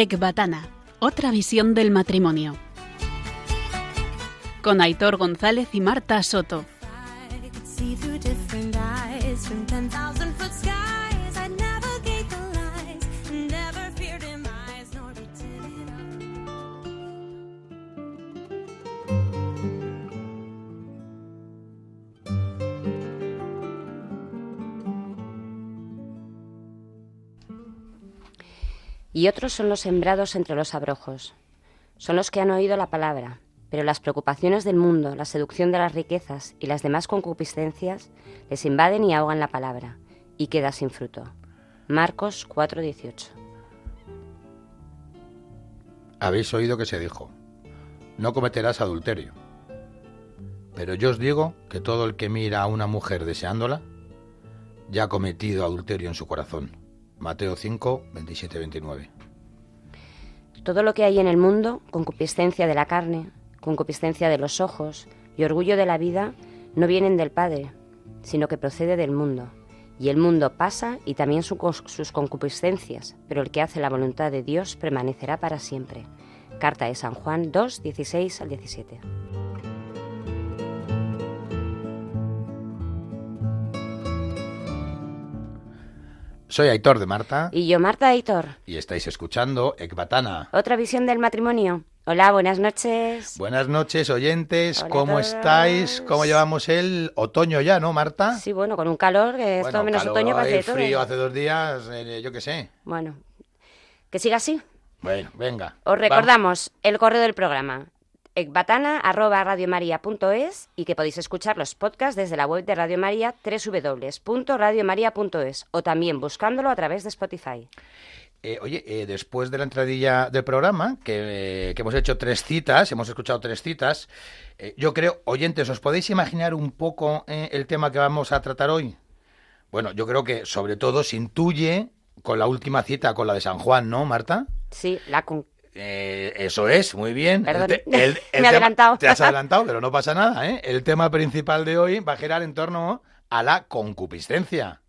Ecbatana, otra visión del matrimonio. Con Aitor González y Marta Soto. Y otros son los sembrados entre los abrojos. Son los que han oído la palabra, pero las preocupaciones del mundo, la seducción de las riquezas y las demás concupiscencias les invaden y ahogan la palabra, y queda sin fruto. Marcos 4:18. Habéis oído que se dijo, no cometerás adulterio. Pero yo os digo que todo el que mira a una mujer deseándola, ya ha cometido adulterio en su corazón. Mateo 5, 27, 29. Todo lo que hay en el mundo, concupiscencia de la carne, concupiscencia de los ojos y orgullo de la vida, no vienen del Padre, sino que procede del mundo. Y el mundo pasa y también sus concupiscencias, pero el que hace la voluntad de Dios permanecerá para siempre. Carta de San Juan 2, 16 al 17. Soy Aitor de Marta. Y yo, Marta Aitor. Y estáis escuchando Ecbatana. Otra visión del matrimonio. Hola, buenas noches. Buenas noches, oyentes. ¿Cómo estáis? ¿Cómo llevamos el otoño ya, no, Marta? Sí, bueno, con un calor que es todo menos otoño todo. frío hace dos días, eh, yo qué sé. Bueno, que siga así. Bueno, venga. Os recordamos el correo del programa ecbatana.radiomaria.es y que podéis escuchar los podcasts desde la web de Radio María www.radiomaria.es o también buscándolo a través de Spotify. Eh, oye, eh, después de la entradilla del programa, que, hemos hecho tres citas, hemos escuchado tres citas, eh, yo creo, oyentes, ¿os podéis imaginar un poco el tema que vamos a tratar hoy? Bueno, yo creo que sobre todo se intuye con la última cita, con la de San Juan, ¿no, Marta? Sí, la, con eh, eso es, muy bien. Perdón, me he adelantado. Te has adelantado, pero no pasa nada. ¿eh? El tema principal de hoy va a girar en torno a la concupiscencia.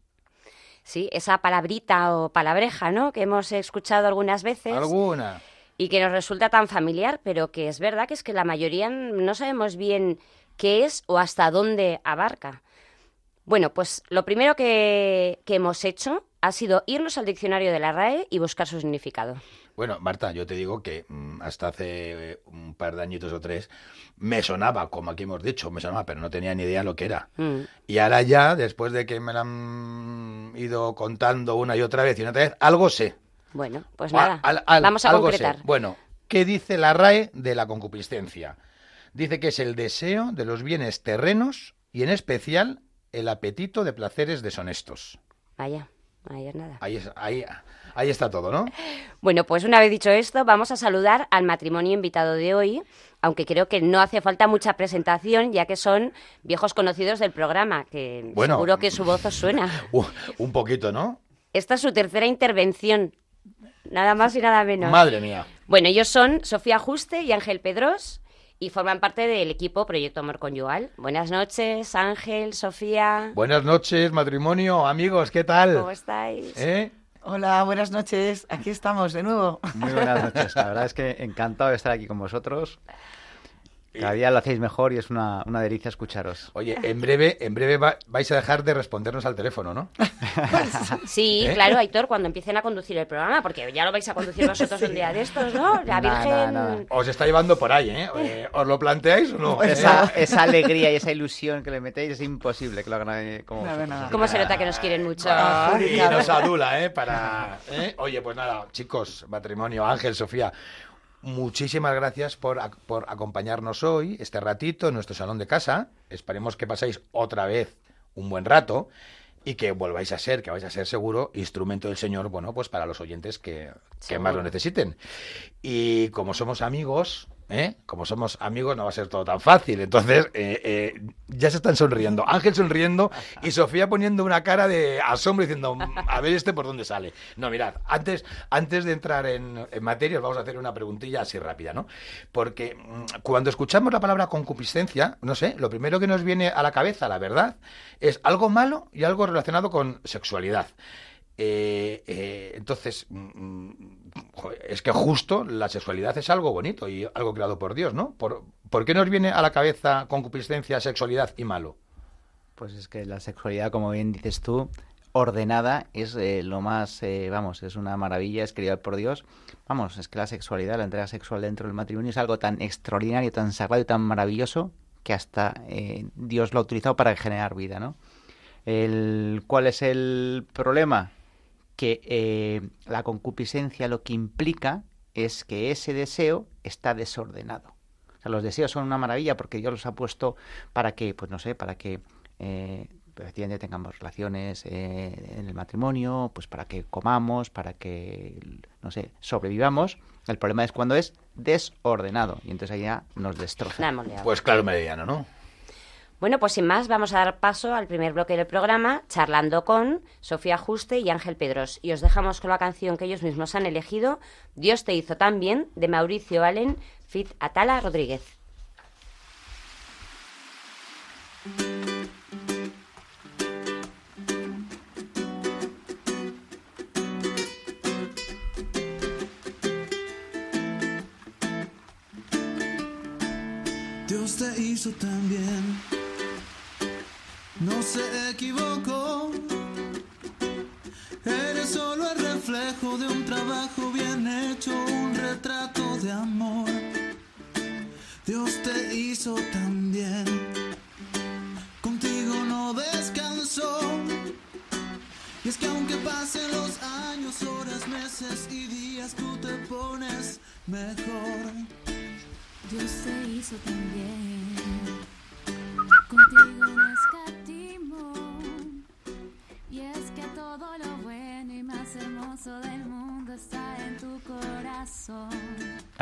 Sí, esa palabrita o palabreja, ¿no? Que hemos escuchado algunas veces. Alguna. Y que nos resulta tan familiar, pero que es verdad que es que la mayoría no sabemos bien qué es o hasta dónde abarca. Bueno, pues lo primero que, que hemos hecho ha sido irnos al diccionario de la RAE y buscar su significado. Bueno, Marta, yo te digo que mm, hasta hace eh, un par de añitos o tres me sonaba, como aquí hemos dicho, me sonaba, pero no tenía ni idea lo que era. Mm. Y ahora ya, después de que me lo han ido contando una y otra vez y otra vez, algo sé. Bueno, pues nada, vamos a concretar. Bueno, ¿qué dice la RAE de la concupiscencia? Dice que es el deseo de los bienes terrenos y en especial el apetito de placeres deshonestos. Vaya, ahí es nada. Ahí, es, ahí, Ahí está todo, ¿no? Bueno, pues una vez dicho esto, vamos a saludar al matrimonio invitado de hoy, aunque creo que no hace falta mucha presentación, ya que son viejos conocidos del programa, que seguro que su voz os suena. un poquito, ¿no? Esta es su tercera intervención, nada más y nada menos. Madre mía. Bueno, ellos son Sofía Juste y Ángel Pedros y forman parte del equipo Proyecto Amor Conyugal. Buenas noches, Ángel, Sofía. Buenas noches, matrimonio, amigos, ¿qué tal? ¿Cómo estáis? ¿Eh? Hola, buenas noches. Aquí estamos de nuevo. Muy buenas noches. La verdad es que encantado de estar aquí con vosotros. Cada día lo hacéis mejor y es una, una delicia escucharos. Oye, en breve, en breve vais a dejar de respondernos al teléfono, ¿no? sí, ¿Eh? claro, Aitor, cuando empiecen a conducir el programa, porque ya lo vais a conducir vosotros un día de estos, ¿no? La Virgen... Os está llevando por ahí, ¿eh? eh ¿Os lo planteáis o no? Esa, esa, alegría y esa ilusión que le metéis es imposible que lo hagan como... ¿Cómo se nota que nos quieren mucho? y nos adula, ¿eh? Para... ¿eh? Oye, pues nada, chicos, matrimonio, Ángel, Sofía, Muchísimas gracias por, por, acompañarnos hoy, este ratito, en nuestro salón de casa. Esperemos que paséis otra vez un buen rato y que volváis a ser, que vais a ser seguro, instrumento del Señor, bueno, pues para los oyentes que, que más lo necesiten. Y como somos amigos, ¿eh? como somos amigos no va a ser todo tan fácil. Entonces, eh, eh, ya se están sonriendo. Ángel sonriendo y Sofía poniendo una cara de asombro diciendo, a ver este por dónde sale. No, mirad, antes, antes de entrar en, en materia, vamos a hacer una preguntilla así rápida, ¿no? Porque mm, cuando escuchamos la palabra concupiscencia, no sé, lo primero que nos viene a la cabeza, la verdad, es algo malo y algo relacionado con sexualidad. Eh, eh, entonces, mm, mm, es que justo la sexualidad es algo bonito y algo creado por Dios, ¿no? ¿Por, ¿por qué nos viene a la cabeza concupiscencia, sexualidad y malo? Pues es que la sexualidad, como bien dices tú, ordenada es eh, lo más, vamos, es una maravilla, es creada por Dios. Vamos, es que la sexualidad, la entrega sexual dentro del matrimonio es algo tan extraordinario, tan sagrado y tan maravilloso que hasta eh, Dios lo ha utilizado para generar vida, ¿no? ¿Cuál es el problema? Que eh, la concupiscencia lo que implica es que ese deseo está desordenado. O sea, los deseos son una maravilla porque Dios los ha puesto para que, pues no sé, para que eh, efectivamente tengamos relaciones eh, en el matrimonio, pues para que comamos, para que, no sé, sobrevivamos. El problema es cuando es desordenado y entonces ahí ya nos destroza. Pues claro, meridiano, ¿no? Bueno, pues sin más, vamos a dar paso al primer bloque del programa, charlando con Sofía Juste y Ángel Pedros. Y os dejamos con la canción que ellos mismos han elegido, Dios te hizo tan bien, de Mauricio Allen, Fit Atala Rodríguez. Dios te hizo tan bien, no se equivocó. Eres solo el reflejo de un trabajo bien hecho, un retrato de amor. Dios te hizo tan bien,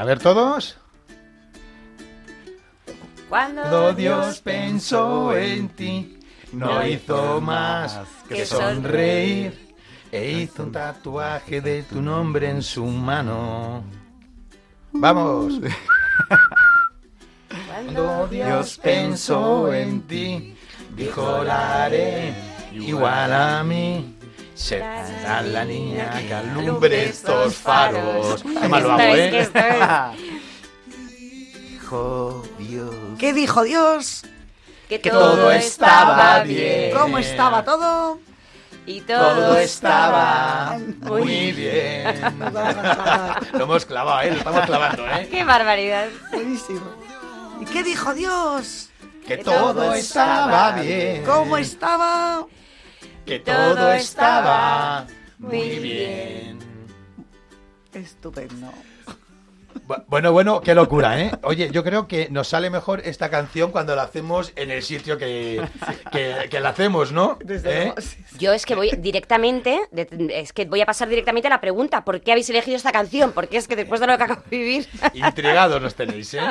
ver todos. Cuando Cuando Dios pensó en ti, no hizo más que sonreír e hizo un tatuaje de tu nombre en su mano. Vamos. Cuando Dios pensó en ti, dijo la haré igual a mí. Será la niña que alumbre estos faros. Qué mal que ¿eh? Dijo Dios. ¿Qué dijo Dios? que Que todo estaba bien. ¿Cómo estaba todo? Y todo, Todo estaba Uy. muy bien. Lo hemos clavado, ¿eh? Lo estamos clavando, ¿eh? ¡Qué barbaridad! Buenísimo. ¿Y qué dijo Dios? Que todo estaba bien. ¿Cómo estaba? Que todo estaba muy bien. Estupendo. Bu- Bueno, bueno, qué locura, ¿eh? Oye, yo creo que nos sale mejor esta canción cuando la hacemos en el sitio que, que, que la hacemos, ¿no? Desde ¿Eh? Yo es que voy directamente, es que voy a pasar directamente a la pregunta, ¿por qué habéis elegido esta canción? Porque es que después de lo que acabo de vivir... Intrigados nos tenéis, ¿eh?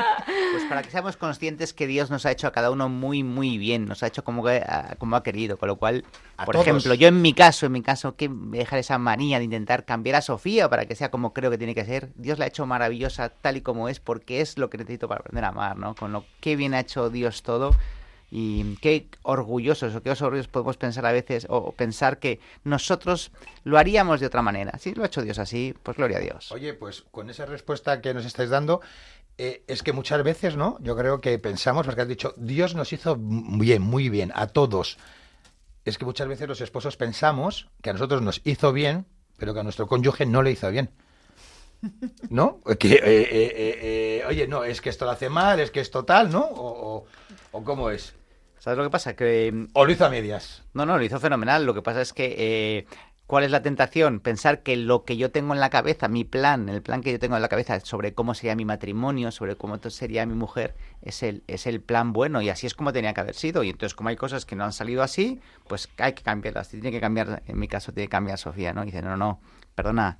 Pues para que seamos conscientes que Dios nos ha hecho a cada uno muy, muy bien, nos ha hecho como, que- como ha querido, con lo cual, A por todos. ejemplo, yo en mi caso, en mi caso, que me dejar esa manía de intentar cambiar a Sofía para que sea como creo que tiene que ser, Dios la ha hecho maravillosa tal y como es, porque es lo que necesito para aprender a amar, ¿no? Con lo que bien ha hecho Dios todo y qué orgullosos o qué orgullosos podemos pensar a veces o pensar que nosotros lo haríamos de otra manera. Si lo ha hecho Dios así, pues gloria a Dios. Oye, pues con esa respuesta que nos estáis dando, eh, es que muchas veces, ¿no? Yo creo que pensamos, porque has dicho, Dios nos hizo bien, muy bien, a todos. Es que muchas veces los esposos pensamos que a nosotros nos hizo bien, pero que a nuestro cónyuge no le hizo bien. ¿No? Que, eh, eh, eh, oye, no, es que esto lo hace mal, es que es total, ¿no? O, o- o cómo es. ¿Sabes lo que pasa? Que mm, O lo hizo a medias. No, no, lo hizo fenomenal. Lo que pasa es que, eh, ¿cuál es la tentación? Pensar que lo que yo tengo en la cabeza, mi plan, el plan que yo tengo en la cabeza sobre cómo sería mi matrimonio, sobre cómo sería mi mujer, es el, es el plan bueno y así es como tenía que haber sido. Y entonces, como hay cosas que no han salido así, pues hay que cambiarlas. Tiene que cambiar, en mi caso, tiene que cambiar Sofía, ¿no? Y dice, no, no, perdona,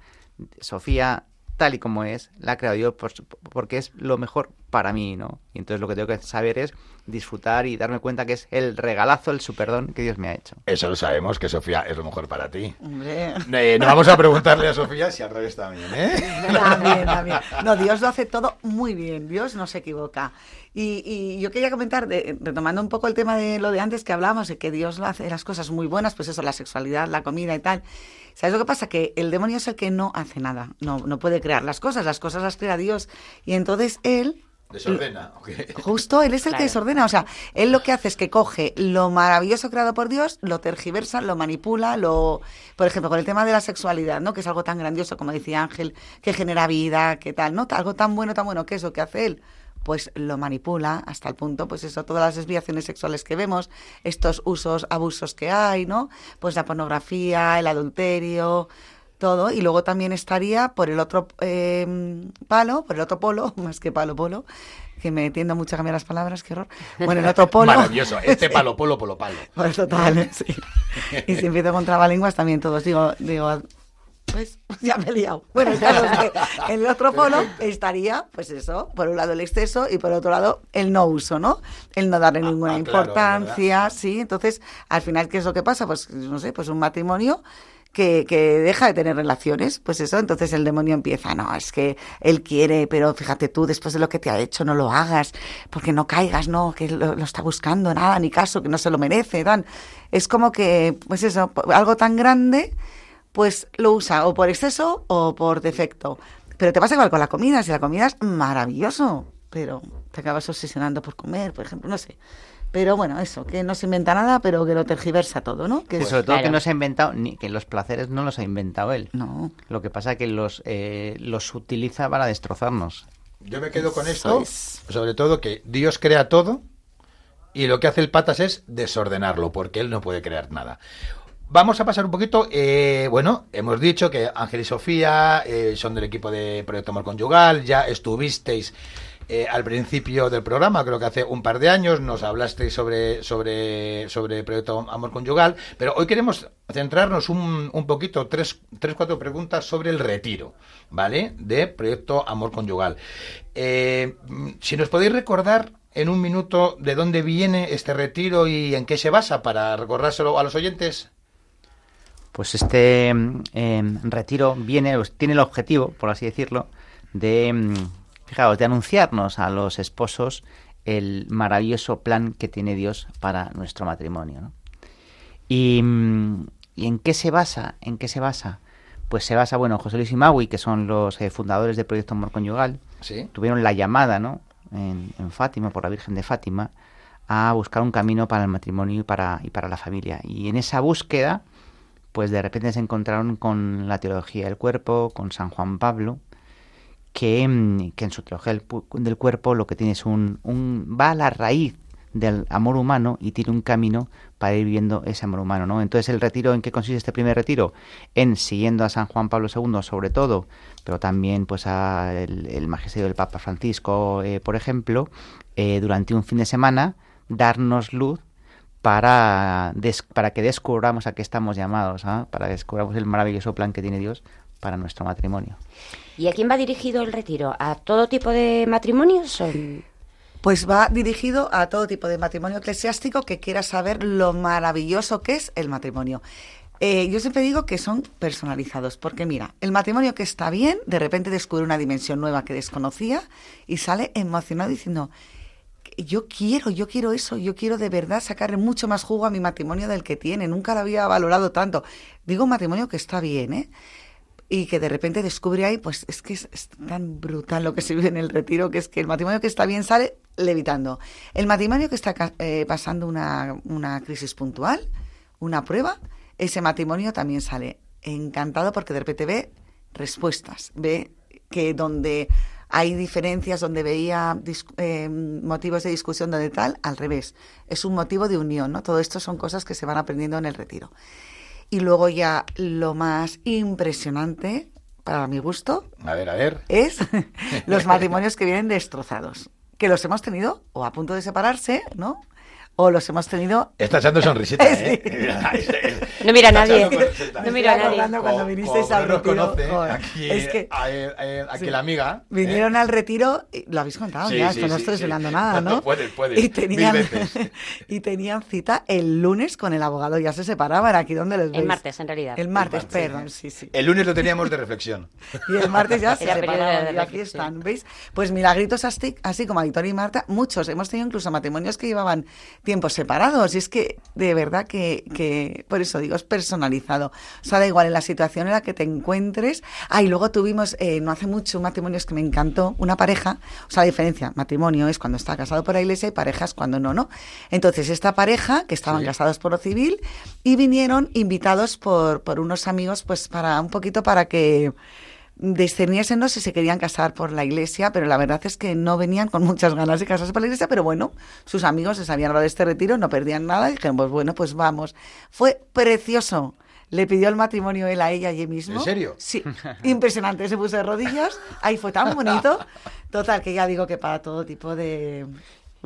Sofía, tal y como es, la ha creado yo por- porque es lo mejor para mí, ¿no? Y entonces lo que tengo que saber es disfrutar y darme cuenta que es el regalazo, el superdón que Dios me ha hecho. Eso lo sabemos, que Sofía es lo mejor para ti. Hombre. Eh, no vamos a preguntarle a Sofía si al revés también, ¿eh? También, también. No, Dios lo hace todo muy bien, Dios no se equivoca. Y, y yo quería comentar, de- retomando un poco el tema de lo de antes que hablábamos, de que Dios lo hace las cosas muy buenas, pues eso, la sexualidad, la comida y tal. ¿Sabes lo que pasa? Que el demonio es el que no hace nada, no, no puede crear las cosas, las cosas las crea Dios. Y entonces él Desordena. Justo, él es el Claro. que desordena. O sea, él lo que hace es que coge lo maravilloso creado por Dios, lo tergiversa, lo manipula, lo. Por ejemplo, con el tema de la sexualidad, ¿no? Que es algo tan grandioso, como decía Ángel, que genera vida, que tal, ¿no? Algo tan bueno, tan bueno que eso que hace él. Pues lo manipula hasta el punto, pues eso, todas las desviaciones sexuales que vemos, estos usos, abusos que hay, ¿no? Pues la pornografía, el adulterio, todo. Y luego también estaría por el otro eh, palo, por el otro polo, más que palo, polo, que me tiendo mucho a cambiar las palabras, qué horror. Bueno, el otro polo. Maravilloso. Este palo, polo, polo, palo. Pues total, sí. Y si empiezo con trabalenguas también todos digo, digo, pues ya me he liado. Bueno, es que en el otro polo estaría, pues eso, por un lado el exceso y por otro lado el no uso, ¿no? El no darle Ah, ninguna ah, claro, importancia, sí. Entonces, al final, ¿qué es lo que pasa? Pues, no sé, pues un matrimonio que, que deja de tener relaciones, pues eso, entonces el demonio empieza, no, es que él quiere, pero fíjate tú, después de lo que te ha hecho, no lo hagas, porque no caigas, no, que lo, lo está buscando, nada, ni caso, que no se lo merece, dan. Es como que, pues eso, algo tan grande, pues lo usa o por exceso o por defecto. Pero te pasa igual con la comida, si la comida es maravilloso, pero te acabas obsesionando por comer, por ejemplo, no sé. Pero bueno, eso, que no se inventa nada, pero que lo tergiversa todo, ¿no? Que sobre todo que no se ha inventado, ni que los placeres no los ha inventado él. No. Lo que pasa es que los, eh, los utiliza para destrozarnos. Yo me quedo con esto, es. sobre todo que Dios crea todo y lo que hace el patas es desordenarlo, porque él no puede crear nada. Vamos a pasar un poquito, eh, bueno, hemos dicho que Ángel y Sofía eh, son del equipo de Proyecto Amor Conyugal, ya estuvisteis eh, al principio del programa, creo que hace un par de años, nos hablasteis sobre, sobre, sobre Proyecto Amor Conyugal, pero hoy queremos centrarnos un, un poquito, tres, tres, cuatro preguntas sobre el retiro, ¿vale? De Proyecto Amor Conyugal. Eh, si nos podéis recordar en un minuto de dónde viene este retiro y en qué se basa para recordárselo a los oyentes. Pues este mm, em, retiro viene, pues, tiene el objetivo, por así decirlo, de, mm, fijaos, de anunciarnos a los esposos el maravilloso plan que tiene Dios para nuestro matrimonio. ¿no? Y, mm, ¿y en qué se basa? ¿En qué se basa? Pues se basa, bueno, José Luis y Maui, que son los eh, fundadores del Proyecto Amor Conyugal, Sí. tuvieron la llamada, ¿no? En, en Fátima, por la Virgen de Fátima, a buscar un camino para el matrimonio y para, y para la familia. Y en esa búsqueda, pues de repente se encontraron con la teología del cuerpo, con San Juan Pablo, que, mm, que en su teología del, cuerpo lo que tiene es un, un va a la raíz del amor humano y tiene un camino para ir viviendo ese amor humano, ¿no? Entonces, ¿el retiro en qué consiste este primer retiro? En siguiendo a San Juan Pablo II, sobre todo, pero también pues a el, el magisterio del Papa Francisco, eh, por ejemplo, eh, durante un fin de semana darnos luz para, des- para que descubramos a qué estamos llamados, ¿ah? para que descubramos el maravilloso plan que tiene Dios para nuestro matrimonio. ¿Y a quién va dirigido el retiro? ¿A todo tipo de matrimonios? o- Pues va dirigido a todo tipo de matrimonio eclesiástico que quiera saber lo maravilloso que es el matrimonio. Eh, yo siempre digo que son personalizados, porque mira, el matrimonio que está bien, de repente descubre una dimensión nueva que desconocía y sale emocionado diciendo, yo quiero, yo quiero eso, yo quiero de verdad sacarle mucho más jugo a mi matrimonio del que tiene, nunca lo había valorado tanto. Digo un matrimonio que está bien, ¿eh? y que de repente descubre ahí, pues es que es, tan brutal lo que se vive en el retiro, que es que el matrimonio que está bien sale levitando. El matrimonio que está eh, pasando una, una crisis puntual, una prueba, ese matrimonio también sale encantado porque de repente ve respuestas, ve que donde hay diferencias, donde veía eh, motivos de discusión, donde tal, al revés, es un motivo de unión, ¿no? Todo esto son cosas que se van aprendiendo en el retiro. Y luego ya lo más impresionante, para mi gusto, A ver, a ver. es los matrimonios que vienen destrozados, que los hemos tenido o a punto de separarse, ¿no? O los hemos tenido Está echando sonrisita, Sí. ¿eh? No mira a nadie. No mira a nadie. cuando vinisteis al retiro. conoce, Joder, aquí, es que a- a- aquí Sí. la amiga. ¿eh? Vinieron al retiro, y lo habéis contado Sí, ya, sí, esto no sí, estoy sí. desvelando nada, No, puedes, puedes, Y mil tenían, veces. y tenían cita el lunes con el abogado, ya se separaban aquí donde les veis. El martes, en realidad. El martes, martes, perdón, sí, sí. El lunes lo teníamos de reflexión. Y el martes ya se separaban, y aquí están, ¿veis? Pues milagritos así, así como a Victoria y Marta, muchos. Hemos tenido incluso matrimonios que llevaban tiempos separados. Y es que, de verdad, que, que por eso digo, es personalizado. O sea, da igual en la situación en la que te encuentres. Ah, y luego tuvimos, eh, no hace mucho, un matrimonio es que me encantó, una pareja. O sea, la diferencia, matrimonio es cuando está casado por la iglesia y parejas cuando no, ¿no? Entonces, esta pareja, que estaban Sí. casados por lo civil, y vinieron invitados por, por unos amigos, pues para un poquito para que discerniesen si se querían casar por la iglesia, pero la verdad es que no venían con muchas ganas de casarse por la iglesia, pero bueno, sus amigos les habían dado este retiro, no perdían nada y dijeron, pues bueno, pues vamos. Fue precioso. Le pidió el matrimonio él a ella allí mismo. ¿En serio? Sí, impresionante. Se puso de rodillas, ahí fue tan bonito. Total, que ya digo que para todo tipo de...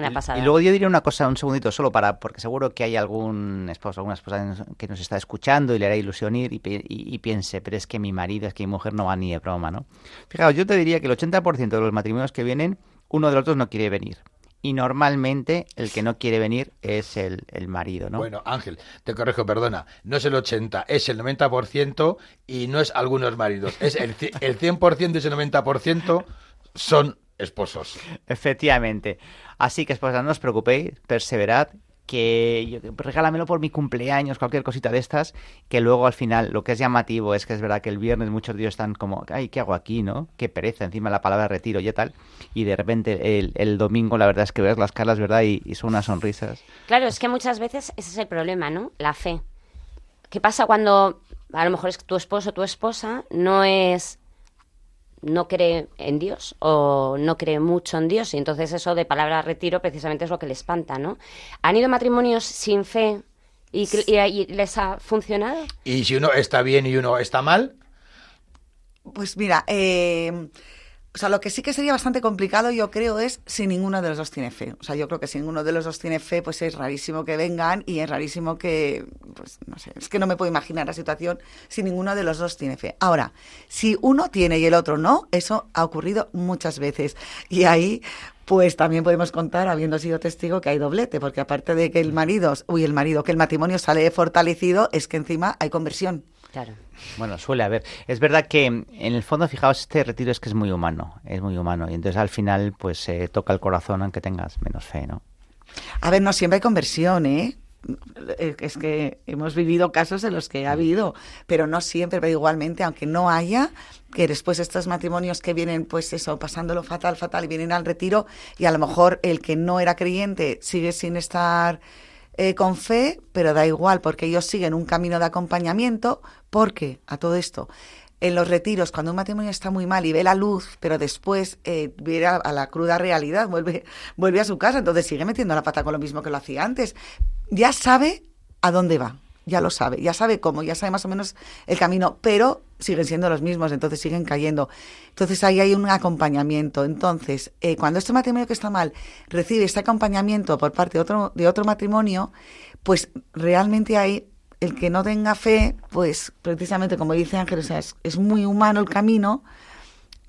Una pasada. Y luego yo diría una cosa, un segundito, solo para, porque seguro que hay algún esposo, alguna esposa que nos- está escuchando y le hará ilusión ir y, pi- y- y piense, pero es que mi marido, es que mi mujer no va ni de broma, ¿no? Fijaos, yo te diría que el 80% de los matrimonios que vienen, uno de los dos no quiere venir. Y normalmente el que no quiere venir es el, el marido, ¿no? Bueno, Ángel, te corrijo, perdona. No es el 80, es el 90% y no es algunos maridos. Es el, el 100% de ese 90% son esposos. Efectivamente. Así que, esposa, no os preocupéis, perseverad, que yo- regálamelo por mi cumpleaños, cualquier cosita de estas, que luego al final lo que es llamativo es que es verdad que el viernes muchos días están como, ay, ¿qué hago aquí, no? Qué pereza, encima la palabra retiro y tal, y de repente el, el domingo la verdad es que ves las caras, ¿verdad? Y, y son unas sonrisas. Claro, es que muchas veces ese es el problema, ¿no? La fe. ¿Qué pasa cuando a lo mejor es que tu esposo o tu esposa no es no cree en Dios o no cree mucho en Dios y entonces eso de palabra retiro precisamente es lo que le espanta, ¿no? ¿Han ido matrimonios sin fe y, y- y les ha funcionado? Y si uno está bien y uno está mal, Pues mira, eh, o sea, lo que sí que sería bastante complicado, yo creo, es si ninguno de los dos tiene fe. O sea, yo creo que si ninguno de los dos tiene fe, pues es rarísimo que vengan y es rarísimo que, no sé, es que no me puedo imaginar la situación si ninguno de los dos tiene fe. Ahora, si uno tiene y el otro no, eso ha ocurrido muchas veces. Y ahí, pues también podemos contar, habiendo sido testigo, que hay doblete, porque aparte de que el marido, uy, el marido, que el matrimonio sale fortalecido, es que encima hay conversión. Claro. Bueno, suele haber. Es verdad que en el fondo, fijaos, este retiro es que es muy humano, es muy humano, y entonces al final pues se toca el corazón aunque tengas menos fe, ¿no? A ver, no siempre hay conversión, ¿eh? Eh, Es que hemos vivido casos en los que ha habido, pero no siempre, pero igualmente, aunque no haya, que después estos matrimonios que vienen, pues eso, pasándolo fatal, fatal, y vienen al retiro, y a lo mejor el que no era creyente sigue sin estar eh, con fe, pero da igual, porque ellos siguen un camino de acompañamiento, porque a todo esto, en los retiros, cuando un matrimonio está muy mal y ve la luz, pero después eh, viene a, a la cruda realidad, vuelve, vuelve a su casa, entonces sigue metiendo la pata con lo mismo que lo hacía antes. Ya sabe a dónde va, ya lo sabe, ya sabe cómo, ya sabe más o menos el camino, pero siguen siendo los mismos, entonces siguen cayendo. Entonces ahí hay un acompañamiento. Entonces, eh, cuando este matrimonio que está mal recibe este acompañamiento por parte de otro, de otro matrimonio, pues realmente hay el que no tenga fe, pues precisamente como dice Ángel, o sea, es, muy humano el camino,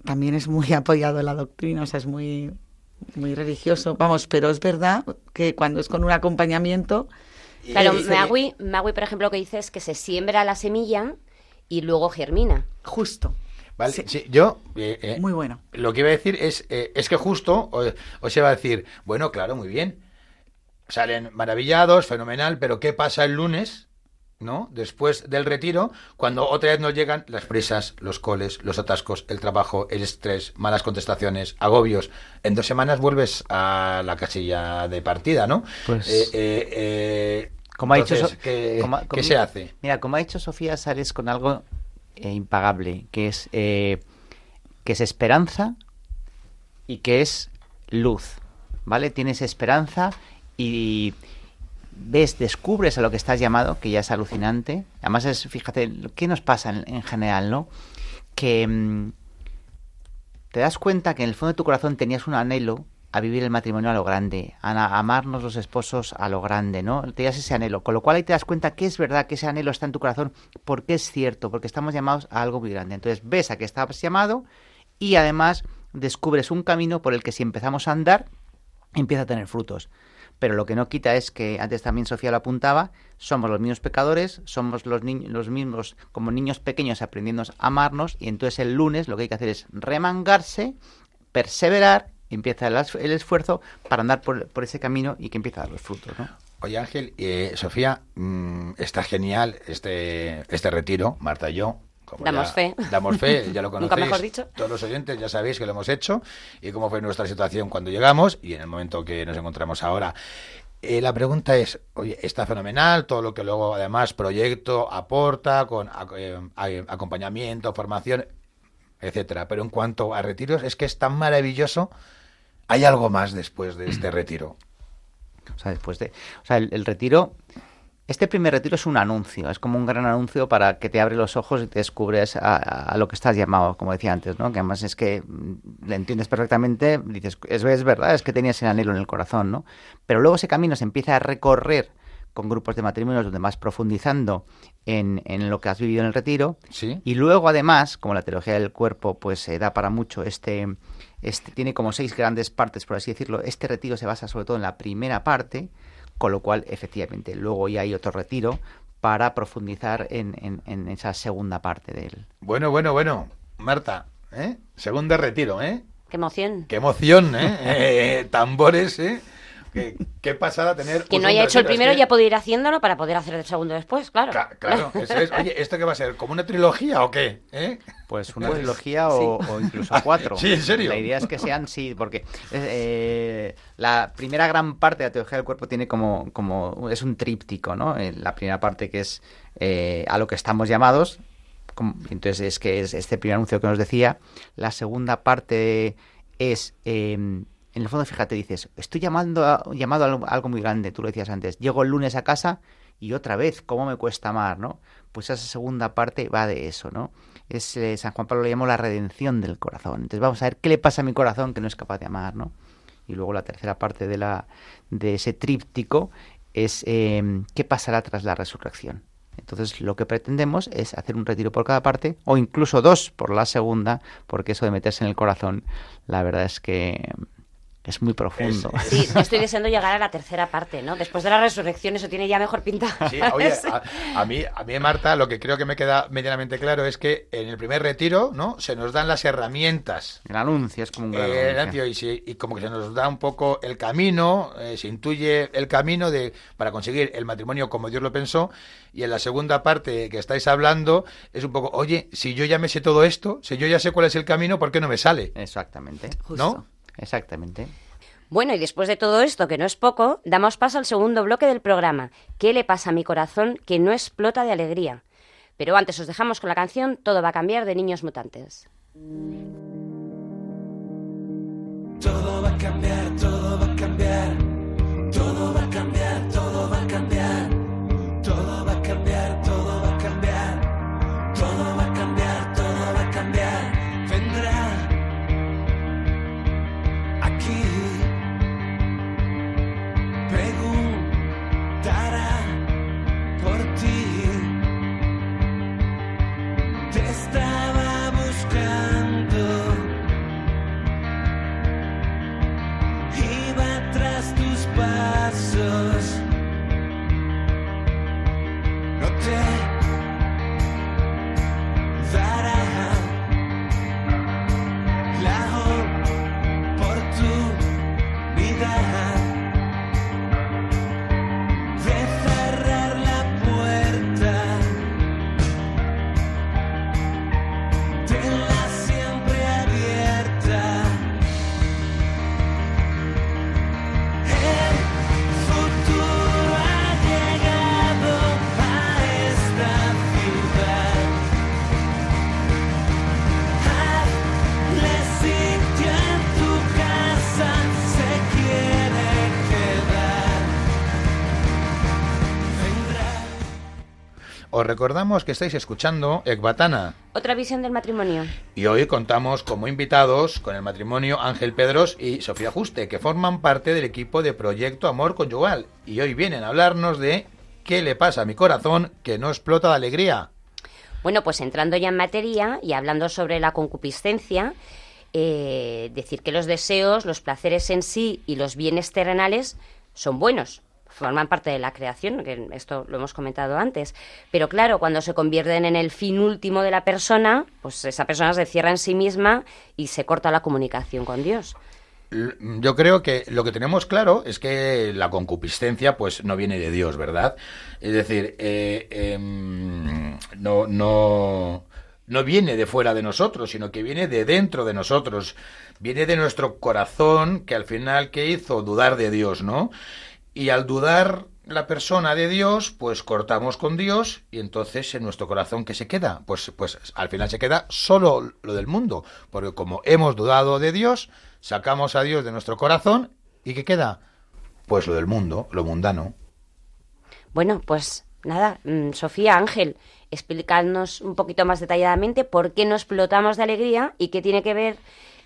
también es muy apoyado en la doctrina, o sea, es muy, muy religioso, vamos, pero es verdad que cuando es con un acompañamiento... Claro, eh, Magui, Magui, por ejemplo, lo que dice es que se siembra la semilla y luego germina. Justo, ¿vale? Sí. Sí, yo... eh, eh, muy bueno. Lo que iba a decir es, eh, es que justo os, os iba a decir, bueno, claro, muy bien. Salen maravillados, fenomenal, pero ¿qué pasa el lunes? ¿No? Después del retiro, cuando otra vez nos llegan las prisas, los coles, los atascos, el trabajo, el estrés, malas contestaciones, agobios. En dos semanas vuelves a la casilla de partida, ¿no? Pues- Eh, eh, eh, Como ha dicho ¿qué, como- qué como- se hace? Mira, como ha dicho Sofía, sales con algo eh, impagable, que es eh, que es esperanza y que es luz, ¿vale? Tienes esperanza y ves, descubres a lo que estás llamado, que ya es alucinante. Además es, fíjate, ¿qué nos pasa en, en general, no? Que mm, te das cuenta que en el fondo de tu corazón tenías un anhelo a vivir el matrimonio a lo grande, a, a amarnos los esposos a lo grande, ¿no? Tenías ese anhelo, con lo cual ahí te das cuenta que es verdad que ese anhelo está en tu corazón, porque es cierto, porque estamos llamados a algo muy grande. Entonces ves a que estás llamado y además descubres un camino por el que si empezamos a andar, empieza a tener frutos. Pero lo que no quita es que, antes también Sofía lo apuntaba, somos los mismos pecadores, somos los, los mismos como niños pequeños aprendiendo a amarnos y entonces el lunes lo que hay que hacer es remangarse, perseverar, empieza el, esfuerzo para andar por, por ese camino y que empieza a dar los frutos. ¿no? Oye Ángel, eh, Sofía, mm, está genial este, este retiro, Marta y yo. Como Damos ya- fe. Damos fe, ya lo Nunca conocéis. mejor dicho. Todos los oyentes ya sabéis que lo hemos hecho y cómo fue nuestra situación cuando llegamos y en el momento que nos encontramos ahora. Eh, la pregunta es, oye, está fenomenal, todo lo que luego además proyecto aporta con eh, a- acompañamiento, formación, etcétera. Pero en cuanto a retiros, es que es tan maravilloso. ¿Hay algo más después de este retiro? O sea, después de. O sea, el, el retiro. Este primer retiro es un anuncio, es como un gran anuncio para que te abre los ojos y te descubres a, a lo que estás llamado, como decía antes, ¿no? Que además es que mm, le entiendes perfectamente, dices, es, es verdad, es que tenías el anhelo en el corazón, ¿no? Pero luego ese camino se empieza a recorrer con grupos de matrimonios donde vas profundizando en, en lo que has vivido en el retiro. Sí. Y luego, además, como la teología del cuerpo, pues se da para mucho, este, este tiene como seis grandes partes, por así decirlo. Este retiro se basa sobre todo en la primera parte, con lo cual, efectivamente, luego ya hay otro retiro para profundizar en, en- en esa segunda parte de él. Bueno, bueno, bueno. Marta, ¿eh? Segundo retiro, ¿eh? Qué emoción. Qué emoción, ¿eh? Eh, tambores, ¿eh? Qué, qué pasada tener... Quien un no haya hecho el primero que- ya puede ir haciéndolo para poder hacer el segundo después, claro. Ca- Claro, eso es. Oye, ¿esto qué va a ser? ¿Como una trilogía o qué? ¿Eh? Pues una Pues, trilogía o, o incluso cuatro. Sí, ¿en serio? La idea es que sean, sí, porque eh, la primera gran parte de la teología del cuerpo tiene como, como es un tríptico, ¿no? Eh, La primera parte que es eh, a lo que estamos llamados, como- entonces es que es este primer anuncio que nos decía. La segunda parte es, eh, en el fondo, fíjate, dices, estoy llamando llamado a algo, muy grande, tú lo decías antes, llego el lunes a casa y otra vez, ¿cómo me cuesta amar, no? Pues esa segunda parte va de eso, ¿no? Es, eh, San Juan Pablo lo llamó la redención del corazón. Entonces vamos a ver qué le pasa a mi corazón que no es capaz de amar, ¿no? Y luego la tercera parte de, la, de ese tríptico es eh, qué pasará tras la resurrección. Entonces lo que pretendemos es hacer un retiro por cada parte o incluso dos por la segunda, porque eso de meterse en el corazón, la verdad es que es muy profundo. Sí, estoy deseando llegar a la tercera parte, ¿no? Después de la resurrección eso tiene ya mejor pinta. Sí, oye, a, a mí, a mí, Marta, lo que creo que me queda medianamente claro es que en el primer retiro, ¿no? Se nos dan las herramientas. El anuncio es como un gran Eh, anuncio. anuncio, y, se- y como que se nos da un poco el camino, eh, se intuye el camino de para conseguir el matrimonio como Dios lo pensó. Y en la segunda parte que estáis hablando es un poco, oye, si yo ya me sé todo esto, si yo ya sé cuál es el camino, ¿por qué no me sale? Exactamente. ¿No? Exactamente. Bueno, y después de todo esto, que no es poco, damos paso al segundo bloque del programa. ¿Qué le pasa a mi corazón que no explota de alegría? Pero antes os dejamos con la canción Todo va a cambiar de Niños Mutantes. Todo va a cambiar, todo va a cambiar. Todo va a cambiar, todo Os recordamos que estáis escuchando Ecbatana Otra visión del matrimonio. y hoy contamos como invitados con el matrimonio Ángel Pedros y Sofía Juste, que forman parte del equipo de Proyecto Amor Conyugal. Y hoy vienen a hablarnos de qué le pasa a mi corazón que no explota de alegría. Bueno, pues entrando ya en materia y hablando sobre la concupiscencia, eh, decir que los deseos, los placeres en sí y los bienes terrenales son buenos, forman parte de la creación, que esto lo hemos comentado antes. Pero claro, cuando se convierten en el fin último de la persona, pues esa persona se cierra en sí misma y se corta la comunicación con Dios. Yo creo que lo que tenemos claro es que la concupiscencia pues no viene de Dios, ¿verdad? Es decir, eh, em, no, no, no viene de fuera de nosotros, sino que viene de dentro de nosotros. Viene de nuestro corazón que al final, ¿qué hizo? Dudar de Dios, ¿no? Y al dudar la persona de Dios, pues cortamos con Dios y entonces en nuestro corazón ¿qué se queda? Pues, pues al final se queda solo lo del mundo, porque como hemos dudado de Dios, sacamos a Dios de nuestro corazón y ¿qué queda? Pues lo del mundo, lo mundano. Bueno, pues nada, mm, Sofía Ángel, explicarnos un poquito más detalladamente por qué no explotamos de alegría y qué tiene que ver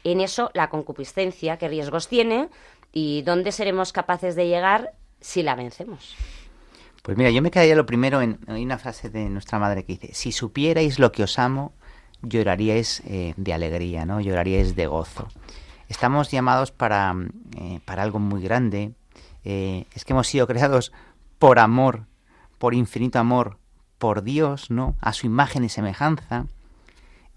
en eso la concupiscencia, qué riesgos tiene y dónde seremos capaces de llegar si la vencemos. Pues mira, yo me quedaría lo primero en una frase de nuestra madre que dice, si supierais lo que os amo, lloraríais eh, de alegría, ¿no? Lloraríais de gozo. Estamos llamados para, eh, para algo muy grande. Eh, es que hemos sido creados por amor, por infinito amor, por Dios, ¿no? A su imagen y semejanza.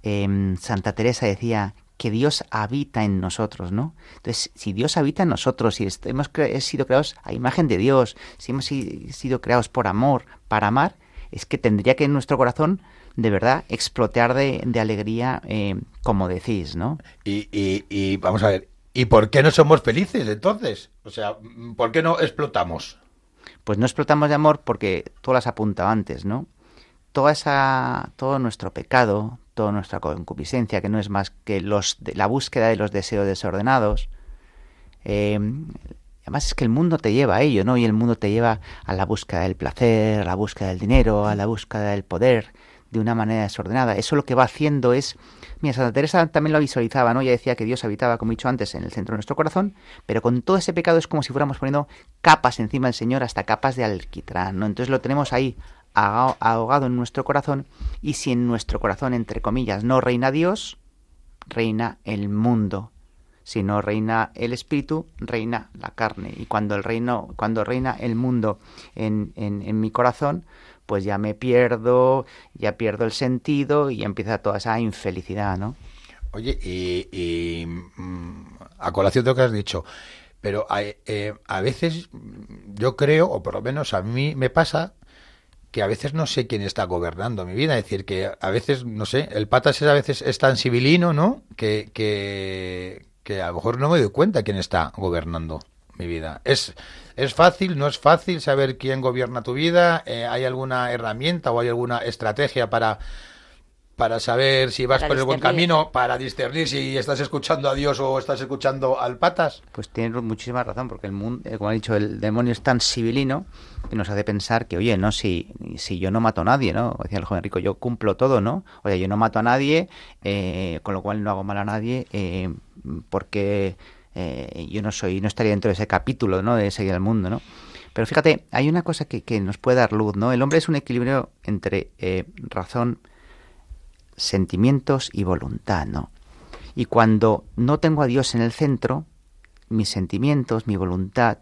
Em, Santa Teresa decía que Dios habita en nosotros, ¿no? Entonces, si Dios habita en nosotros, si hemos sido creados a imagen de Dios, si hemos si- sido creados por amor, para amar, es que tendría que en nuestro corazón, de verdad, explotar de, de alegría, eh, como decís, ¿no? Y, y, y vamos a ver, ¿y por qué no somos felices entonces? O sea, ¿por qué no explotamos? Pues no explotamos de amor porque tú lo has apuntado antes, ¿no? Toda esa, todo nuestro pecado, nuestra concupiscencia, que no es más que los la búsqueda de los deseos desordenados. eh, además es que el mundo te lleva a ello, ¿no? Y el mundo te lleva a la búsqueda del placer, a la búsqueda del dinero, a la búsqueda del poder, de una manera desordenada. Eso lo que va haciendo es... Mira, Santa Teresa también lo visualizaba, ¿no? Ella decía que Dios habitaba, como he dicho antes, en el centro de nuestro corazón, pero con todo ese pecado es como si fuéramos poniendo capas encima del Señor, hasta capas de alquitrán, ¿no? Entonces lo tenemos ahí ahogado, en nuestro corazón, y si en nuestro corazón, entre comillas, no reina Dios, reina el mundo. Si no reina el espíritu, reina la carne. Y cuando el reino, cuando reina el mundo en, en, en mi corazón, pues ya me pierdo, ya pierdo el sentido y empieza toda esa infelicidad, ¿no? Oye, y, mm, a colación de lo que has dicho, pero a, eh, a veces yo creo, o por lo menos a mí me pasa, que a veces no sé quién está gobernando mi vida. Es decir, que a veces, no sé, el patas es a veces es tan civilino, ¿no? Que, que, que a lo mejor no me doy cuenta quién está gobernando mi vida. ¿Es, es fácil, no es fácil saber quién gobierna tu vida? Eh, ¿Hay alguna herramienta o hay alguna estrategia para, para saber si vas Para por el buen camino, para discernir si estás escuchando a Dios o estás escuchando al patas? Pues tienes muchísima razón, porque el mundo, como ha dicho, el demonio es tan civilino que nos hace pensar que, oye, no, si, si yo no mato a nadie, ¿no? Decía el joven rico, yo cumplo todo, ¿no? Oye, yo no mato a nadie, eh, con lo cual no hago mal a nadie, eh, porque eh, yo no soy, no estaría dentro de ese capítulo, ¿no? De seguir al mundo, ¿no? Pero fíjate, hay una cosa que, que nos puede dar luz, ¿no? El hombre es un equilibrio entre eh, razón, sentimientos y voluntad, ¿no? Y cuando no tengo a Dios en el centro, mis sentimientos, mi voluntad,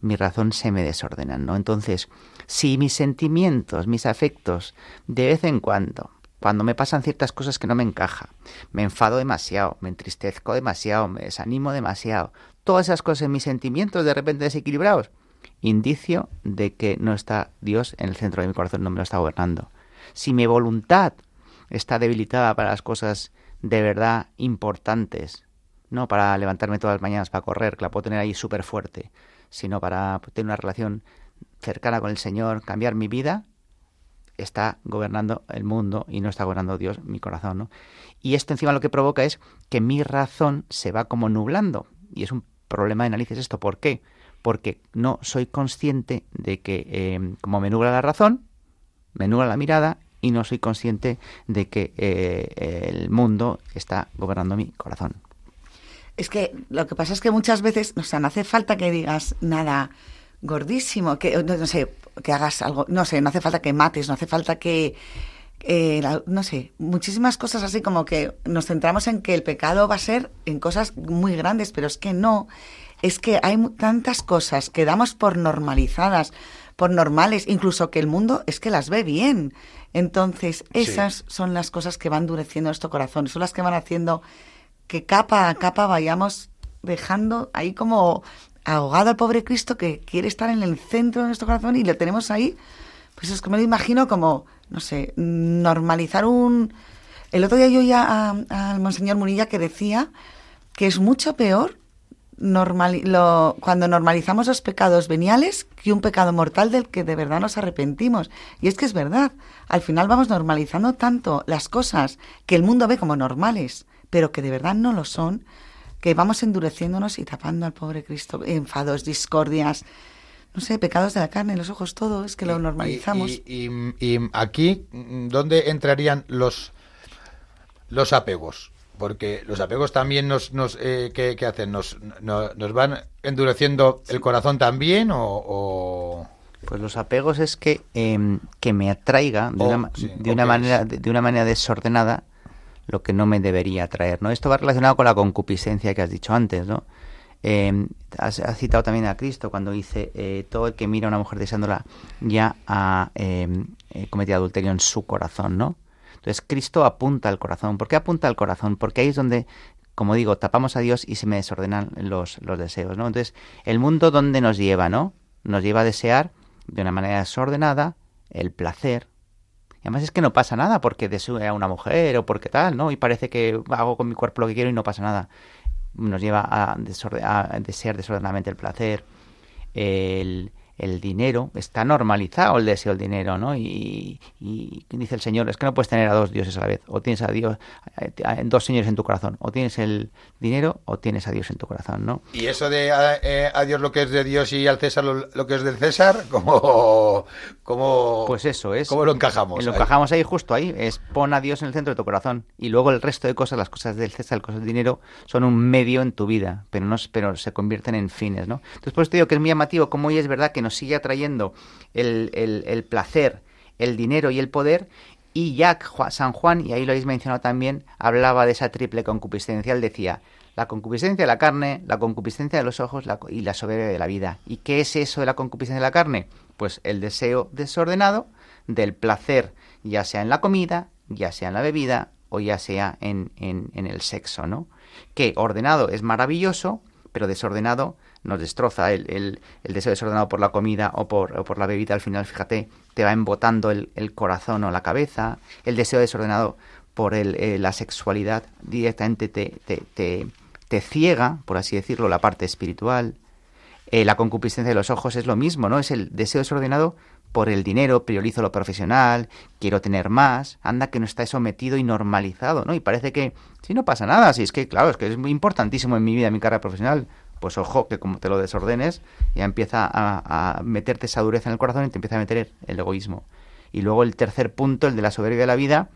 mi razón se me desordenan, ¿no? Entonces, si mis sentimientos, mis afectos, de vez en cuando, cuando me pasan ciertas cosas que no me encaja, me enfado demasiado, me entristezco demasiado, me desanimo demasiado, todas esas cosas mis sentimientos de repente desequilibrados, indicio de que no está Dios en el centro de mi corazón, no me lo está gobernando. Si mi voluntad está debilitada para las cosas de verdad importantes, no para levantarme todas las mañanas para correr, que la puedo tener ahí súper fuerte, sino para tener una relación cercana con el Señor, cambiar mi vida, está gobernando el mundo y no está gobernando Dios mi corazón, ¿no? Y esto encima lo que provoca es que mi razón se va como nublando. Y es un problema de narices esto. ¿Por qué? Porque no soy consciente de que, eh, como me nubla la razón, me nubla la mirada y no soy consciente de que eh, el mundo está gobernando mi corazón. Es que lo que pasa es que muchas veces, o sea, no hace falta que digas nada gordísimo, que no, sé, que hagas algo, no sé, no hace falta que mates, no hace falta que, eh, no sé, muchísimas cosas así como que nos centramos en que el pecado va a ser en cosas muy grandes, pero es que no, es que hay tantas cosas que damos por normalizadas, por normales, incluso que el mundo es que las ve bien. Entonces, esas son las cosas que van endureciendo nuestro corazón, son las que van haciendo que capa a capa vayamos dejando ahí como ahogado al pobre Cristo que quiere estar en el centro de nuestro corazón y lo tenemos ahí, pues es que me lo imagino como, no sé, normalizar un... El otro día yo oía a- al Monseñor Munilla que decía que es mucho peor normali- lo- cuando normalizamos los pecados veniales que un pecado mortal del que de verdad nos arrepentimos. Y es que es verdad, al final vamos normalizando tanto las cosas que el mundo ve como normales, pero que de verdad no lo son, que vamos endureciéndonos y tapando al pobre Cristo, enfados, discordias, no sé, pecados de la carne, los ojos, todo, es que lo Y- normalizamos. Y, y- y aquí, ¿dónde entrarían los, los apegos? Porque los apegos también nos, nos eh, ¿qué, qué hacen? ¿Nos, no- ¿Nos van endureciendo el corazón también o...? o- Pues los apegos es que, em, que me atraiga de una, sí, de una manera de una manera desordenada lo que no me debería atraer, ¿no? Esto va relacionado con la concupiscencia que has dicho antes, ¿no? Em, has, has citado también a Cristo cuando dice eh, todo el que mira a una mujer deseándola ya ha em, eh, cometido adulterio en su corazón, ¿no? Entonces Cristo apunta al corazón. ¿Por qué apunta al corazón? Porque ahí es donde, como digo, tapamos a Dios y se me desordenan los, deseos, ¿no? Entonces, el mundo donde nos lleva, ¿no? Nos lleva a desear de una manera desordenada el placer. Además es que no pasa nada porque deseo a una mujer o porque tal, ¿no? Y parece que hago con mi cuerpo lo que quiero y no pasa nada. Nos lleva a, desorde- a desear desordenadamente el placer, el, el dinero. Está normalizado el deseo del dinero, ¿no? Y, y dice el Señor, es que no puedes tener a dos dioses a la vez. O tienes a Dios, a- dos señores en tu corazón. O tienes el dinero o tienes a Dios en tu corazón, ¿no? ¿Y eso de a, eh, a Dios lo que es de Dios y al César lo, lo que es del César? ¿Cómo, cómo, Pues eso es. ¿Cómo lo encajamos? Lo ahí? encajamos ahí justo ahí. Es pon a Dios en el centro de tu corazón. Y luego el resto de cosas, las cosas del César, las cosas del dinero, son un medio en tu vida, pero no pero se convierten en fines, ¿no? Entonces por eso te digo que es muy llamativo como hoy es verdad que nos sigue atrayendo el, el- placer, el dinero y el poder. Y Ju- San Juan, y ahí lo habéis mencionado también, hablaba de esa triple concupiscencia. Él decía, la concupiscencia de la carne, la concupiscencia de los ojos y la soberbia de la vida. ¿Y qué es eso de la concupiscencia de la carne? Pues el deseo desordenado del placer, ya sea en la comida, ya sea en la bebida o ya sea en, en- en el sexo, ¿no? Que ordenado es maravilloso, pero desordenado nos destroza. El, el- deseo desordenado por la comida o por, o por la bebida, al final, fíjate, te va embotando el, el corazón o la cabeza. El deseo desordenado por eh, la sexualidad directamente te, te, te, te ciega, por así decirlo, la parte espiritual. Eh, la concupiscencia de los ojos es lo mismo, ¿no? Es el deseo desordenado por el dinero, priorizo lo profesional, quiero tener más, anda que no está eso metido y normalizado, ¿no? Y parece que, si no pasa nada, si es que, claro, es que es muy importantísimo en mi vida, en mi carrera profesional, pues ojo, que como te lo desordenes, ya empieza a, meterte esa dureza en el corazón y te empieza a meter el egoísmo. Y luego el tercer punto, el de la soberbia de la vida,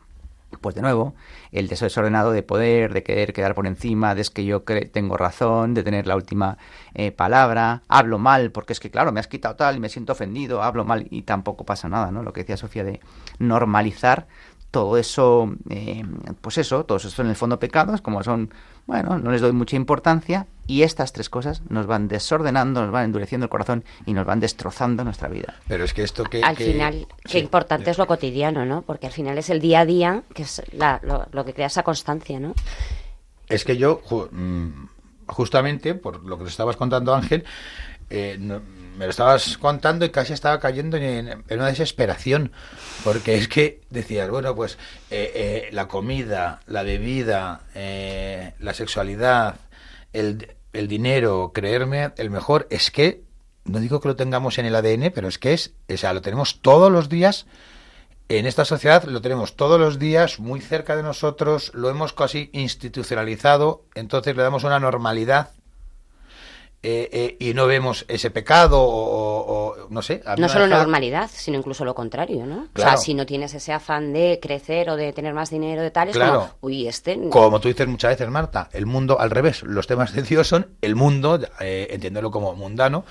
pues de nuevo, el desordenado de poder, de querer quedar por encima, de es que yo tengo razón, de tener la última eh, palabra, hablo mal, porque es que claro, me has quitado tal y me siento ofendido, hablo mal y tampoco pasa nada, ¿no? Lo que decía Sofía de normalizar todo eso, eh, pues eso, todos estos en el fondo pecados, como son, bueno, no les doy mucha importancia y estas tres cosas nos van desordenando, nos van endureciendo el corazón y nos van destrozando nuestra vida. Pero es que esto que... al que- final, qué sí. importante es lo cotidiano, ¿no? Porque al final es el día a día que es la- lo, lo que crea esa constancia, ¿no? Es que yo, mm, justamente, por lo que te estabas contando, Ángel, eh, no- me lo estabas contando y casi estaba cayendo en, en una desesperación, porque es que decías, bueno, pues eh, eh, la comida, la bebida, eh, la sexualidad, el, el dinero, creerme el mejor, es que, no digo que lo tengamos en el ADN, pero es que es, o sea, lo tenemos todos los días en esta sociedad lo tenemos todos los días muy cerca de nosotros, lo hemos casi institucionalizado, entonces le damos una normalidad eh, eh, y no vemos ese pecado o, no sé. No solo normalidad, sino incluso lo contrario, ¿no? O sea, si no tienes ese afán de crecer o de tener más dinero de tal, es Claro. como, uy, este... Como tú dices muchas veces, Marta, el mundo al revés. Los temas de Dios son el mundo, eh, entiéndelo como mundano,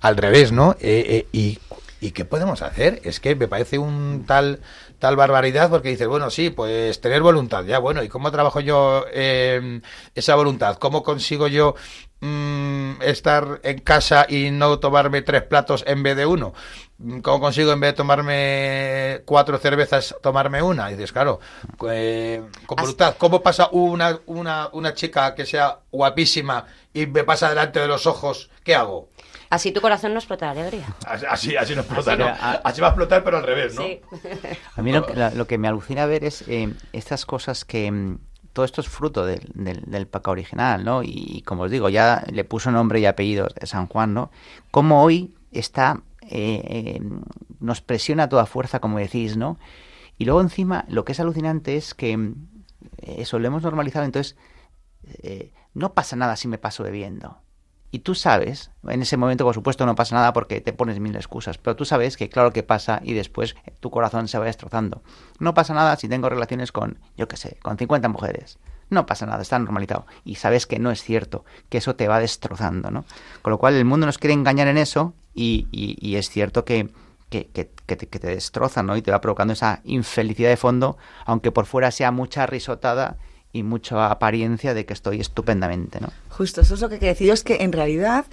al revés, ¿no? Eh, y, ¿Y qué podemos hacer? Es que me parece un tal tal barbaridad porque dices, bueno, sí, pues tener voluntad, ya, bueno, ¿y cómo trabajo yo eh, esa voluntad? ¿Cómo consigo yo mm, estar en casa y no tomarme tres platos en vez de uno? ¿Cómo consigo en vez de tomarme cuatro cervezas tomarme una? Y dices, claro, eh, con voluntad. ¿Cómo pasa una, una, una chica que sea guapísima y me pasa delante de los ojos? ¿Qué hago? Así tu corazón no explota de alegría. Así, así no explota, Así ¿no? a- Así va a explotar, pero al revés, ¿no? Sí. A mí lo, lo que me alucina ver es eh, estas cosas que... todo esto es fruto del, del, del original, ¿no? Y, como os digo, ya le puso nombre y apellido de San Juan, ¿no? Como hoy está... eh, eh, nos presiona a toda fuerza, como decís, ¿no? Y luego encima, lo que es alucinante es que mm, eso lo hemos normalizado, entonces eh, no pasa nada si me paso bebiendo. Y tú sabes, en ese momento por supuesto no pasa nada porque te pones mil excusas, pero tú sabes que claro que pasa y después tu corazón se va destrozando. No pasa nada si tengo relaciones con, yo qué sé, con 50 mujeres. No pasa nada, está normalizado. Y sabes que no es cierto, que eso te va destrozando, ¿no? Con lo cual el mundo nos quiere engañar en eso y, y- y es cierto que, que, que- que te, que te destroza, ¿no? Y te va provocando esa infelicidad de fondo, aunque por fuera sea mucha risotada y mucha apariencia de que estoy estupendamente, ¿no? Justo, eso es lo que quería decir. Es que en realidad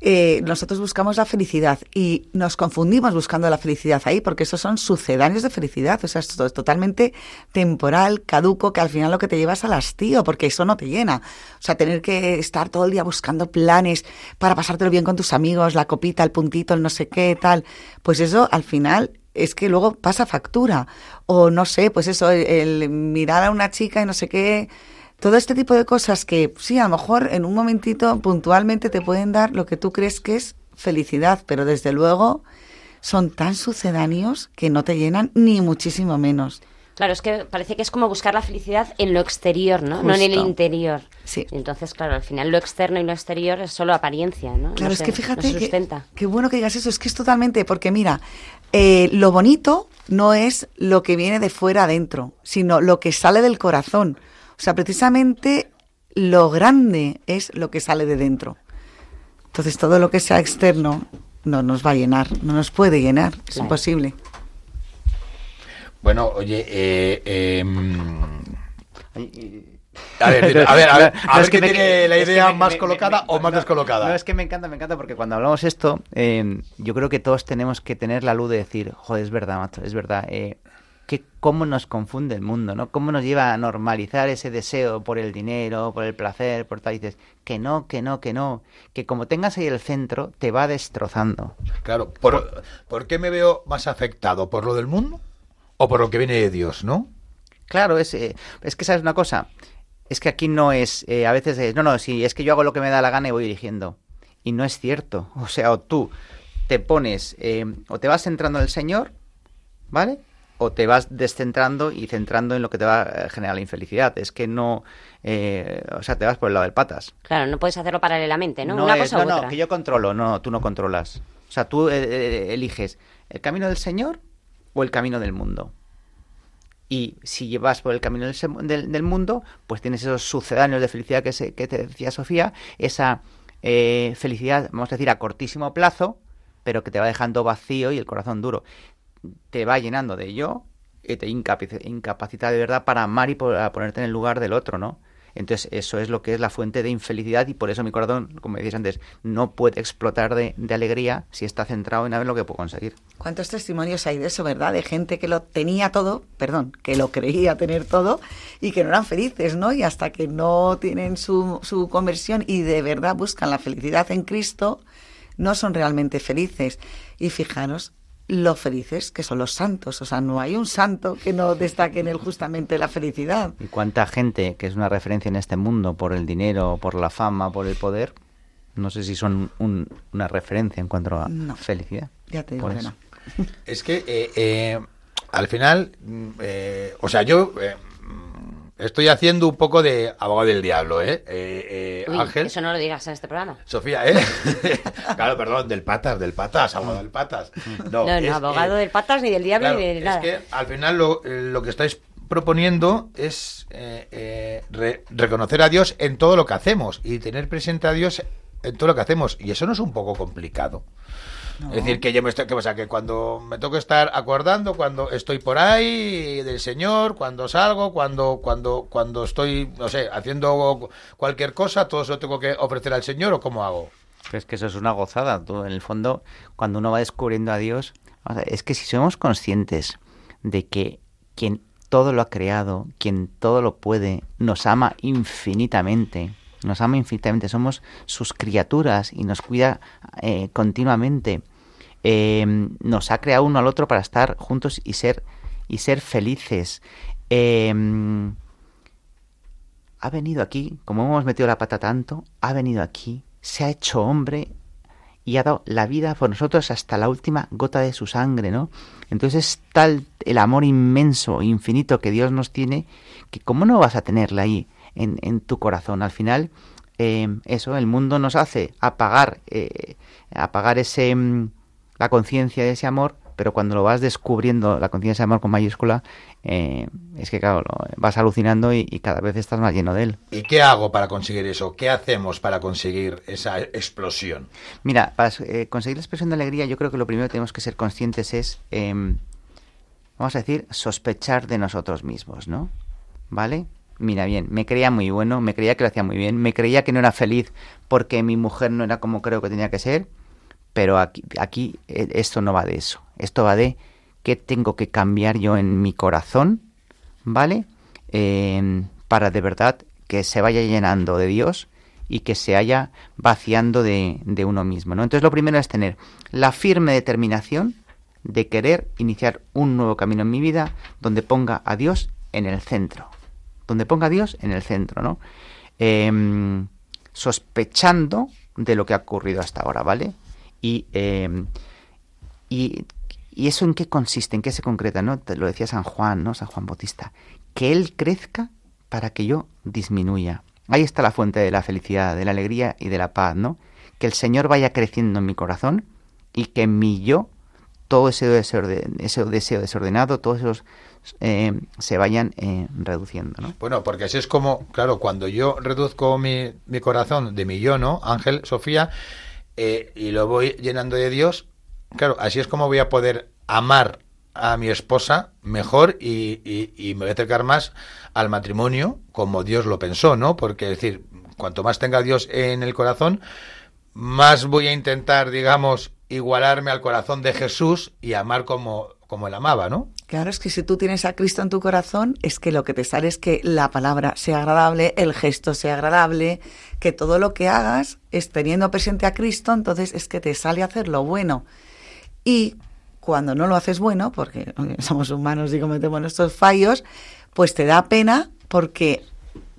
eh, nosotros buscamos la felicidad y nos confundimos buscando la felicidad ahí, porque esos son sucedáneos de felicidad. O sea, esto es totalmente temporal, caduco, que al final lo que te llevas al hastío, porque eso no te llena. O sea, tener que estar todo el día buscando planes para pasártelo bien con tus amigos, la copita, el puntito, el no sé qué, tal. Pues eso al final es que luego pasa factura. O no sé, pues eso, el, el mirar a una chica y no sé qué. Todo este tipo de cosas que sí, a lo mejor en un momentito puntualmente te pueden dar lo que tú crees que es felicidad, pero desde luego son tan sucedáneos que no te llenan ni muchísimo menos. Claro, es que parece que es como buscar la felicidad en lo exterior, ¿no? No en el interior. Sí. Entonces, claro, al final lo externo y lo exterior es solo apariencia, ¿no? Claro, No es se- que fíjate que, qué bueno que digas eso, es que es totalmente, porque mira, eh, lo bonito no es lo que viene de fuera adentro, sino lo que sale del corazón. O sea, precisamente lo grande es lo que sale de dentro. Entonces todo lo que sea externo no nos va a llenar, no nos puede llenar, es Claro. imposible. Bueno, oye, eh, eh, mm, a ver, a ver, a ver, a ver, No, es que me- tiene la es que idea más me- colocada me- o más no, descolocada. No, es que me encanta, me encanta, porque cuando hablamos esto, eh, yo creo que todos tenemos que tener la luz de decir, joder, es verdad, macho, es verdad, eh, que cómo nos confunde el mundo, ¿no? Cómo nos lleva a normalizar ese deseo por el dinero, por el placer, por tal, y dices, que no, que no, que no, que como tengas ahí el centro, te va destrozando. Claro, ¿por, ¿por qué me veo más afectado? ¿Por lo del mundo o por lo que viene de Dios, no? Claro, es, eh, es que sabes una cosa, es que aquí no es, eh, a veces es, no, no, si es que yo hago lo que me da la gana y voy dirigiendo. Y no es cierto. O sea, o tú te pones, eh, o te vas centrando en el Señor, ¿vale? O te vas descentrando y centrando en lo que te va a generar la infelicidad. Es que no, eh, o sea, te vas por el lado del patas. Claro, no puedes hacerlo paralelamente, ¿no? Una es- cosa u no, otra. no, que yo controlo, no, tú no controlas. O sea, tú eh, eh, eliges el camino del Señor o el camino del mundo. Y si llevas por el camino del, del- del mundo, pues tienes esos sucedáneos de felicidad que, se- que te decía Sofía, esa eh, felicidad, vamos a decir, a cortísimo plazo, pero que te va dejando vacío y el corazón duro. Te va llenando de yo y te incapaci- incapacita de verdad para amar y para ponerte en el lugar del otro, ¿no? Entonces, eso es lo que es la fuente de infelicidad y por eso mi corazón, como decías antes, no puede explotar de, alegría si está centrado en ver lo que puedo conseguir. ¿Cuántos testimonios hay de eso, verdad? De gente que lo tenía todo, perdón, que lo creía tener todo y que no eran felices, ¿no? Y hasta que no tienen su, su conversión y de verdad buscan la felicidad en Cristo, no son realmente felices. Y fijaros lo felices que son los santos. O sea, no hay un santo que no destaque en él justamente la felicidad. Y cuánta gente que es una referencia en este mundo por el dinero, por la fama, por el poder, no sé si son un- una referencia en cuanto a No. felicidad. Ya te digo que no. Es que eh, eh, al final, mm, eh, o sea, yo Estoy haciendo un poco de abogado del diablo, ¿eh? eh, eh, Uy, Ángel. eso no lo digas en este programa. Sofía, ¿eh? claro, perdón, del patas, del patas, abogado del patas. No, no, es, abogado eh, del patas, ni del diablo, claro, ni de nada. Es que al final lo, eh, lo que estáis proponiendo es eh, re- reconocer a Dios en todo lo que hacemos y tener presente a Dios en todo lo que hacemos. Y eso no es un poco complicado. Es decir, que yo me estoy, que, o sea, que cuando me tengo que estar acordando, cuando estoy por ahí del Señor, cuando salgo, cuando, cuando, cuando estoy, no sé, haciendo cualquier cosa, todo eso lo tengo que ofrecer al Señor o cómo hago. Es que eso es una gozada. Tú, en el fondo, cuando uno va descubriendo a Dios, o sea, es que si somos conscientes de que quien todo lo ha creado, quien todo lo puede, nos ama infinitamente, nos ama infinitamente, somos sus criaturas y nos cuida eh, continuamente, eh, nos ha creado uno al otro para estar juntos y ser y ser felices. Eh, ha venido aquí, como hemos metido la pata tanto, ha venido aquí, se ha hecho hombre y ha dado la vida por nosotros hasta la última gota de su sangre, ¿no? Entonces es tal el amor inmenso, infinito que Dios nos tiene, que cómo no vas a tenerla ahí en, en tu corazón. Al final, eh, eso, el mundo nos hace apagar, eh, apagar ese, mm, la conciencia de ese amor, pero cuando lo vas descubriendo, la conciencia de amor con mayúscula, eh, es que claro, lo- vas alucinando y, y cada vez estás más lleno de él. ¿Y qué hago para conseguir eso? ¿Qué hacemos para conseguir esa explosión? Mira, para eh, conseguir la expresión de alegría, yo creo que lo primero que tenemos que ser conscientes es, em, vamos a decir, sospechar de nosotros mismos, ¿no? ¿Vale? Mira bien, me creía muy bueno, me creía que lo hacía muy bien, me creía que no era feliz porque mi mujer no era como creo que tenía que ser, pero aquí, aquí eh, esto no va de eso. Esto va de qué tengo que cambiar yo en mi corazón, ¿vale? Em, para de verdad que se vaya llenando de Dios y que se haya vaciando de, de uno mismo, ¿no? Entonces lo primero es tener la firme determinación de querer iniciar un nuevo camino en mi vida donde ponga a Dios en el centro. Donde ponga a Dios en el centro, ¿no? Em, sospechando de lo que ha ocurrido hasta ahora, ¿vale? Y, em, y, y eso en qué consiste, en qué se concreta, ¿no? Lo decía San Juan, ¿no? San Juan Bautista. Que Él crezca para que yo disminuya. Ahí está la fuente de la felicidad, de la alegría y de la paz, ¿no? Que el Señor vaya creciendo en mi corazón y que en mi yo todo ese, desorden- ese deseo desordenado, todos esos eh, se vayan eh, reduciendo, ¿no? Bueno, porque así es como, claro, cuando yo reduzco mi, corazón de mi yo, ¿no? Ángel, Sofía, eh, y lo voy llenando de Dios, claro, así es como voy a poder amar a mi esposa mejor y me voy a acercar más al matrimonio como Dios lo pensó, ¿no? Porque, es decir, cuanto más tenga Dios en el corazón, más voy a intentar, digamos, igualarme al corazón de Jesús y amar como, como él amaba, ¿no? Claro, es que si tú tienes a Cristo en tu corazón, es que lo que te sale es que la palabra sea agradable, el gesto sea agradable, que todo lo que hagas es teniendo presente a Cristo, entonces es que te sale hacer lo bueno. Y cuando no lo haces bueno, porque somos humanos y cometemos nuestros fallos, pues te da pena porque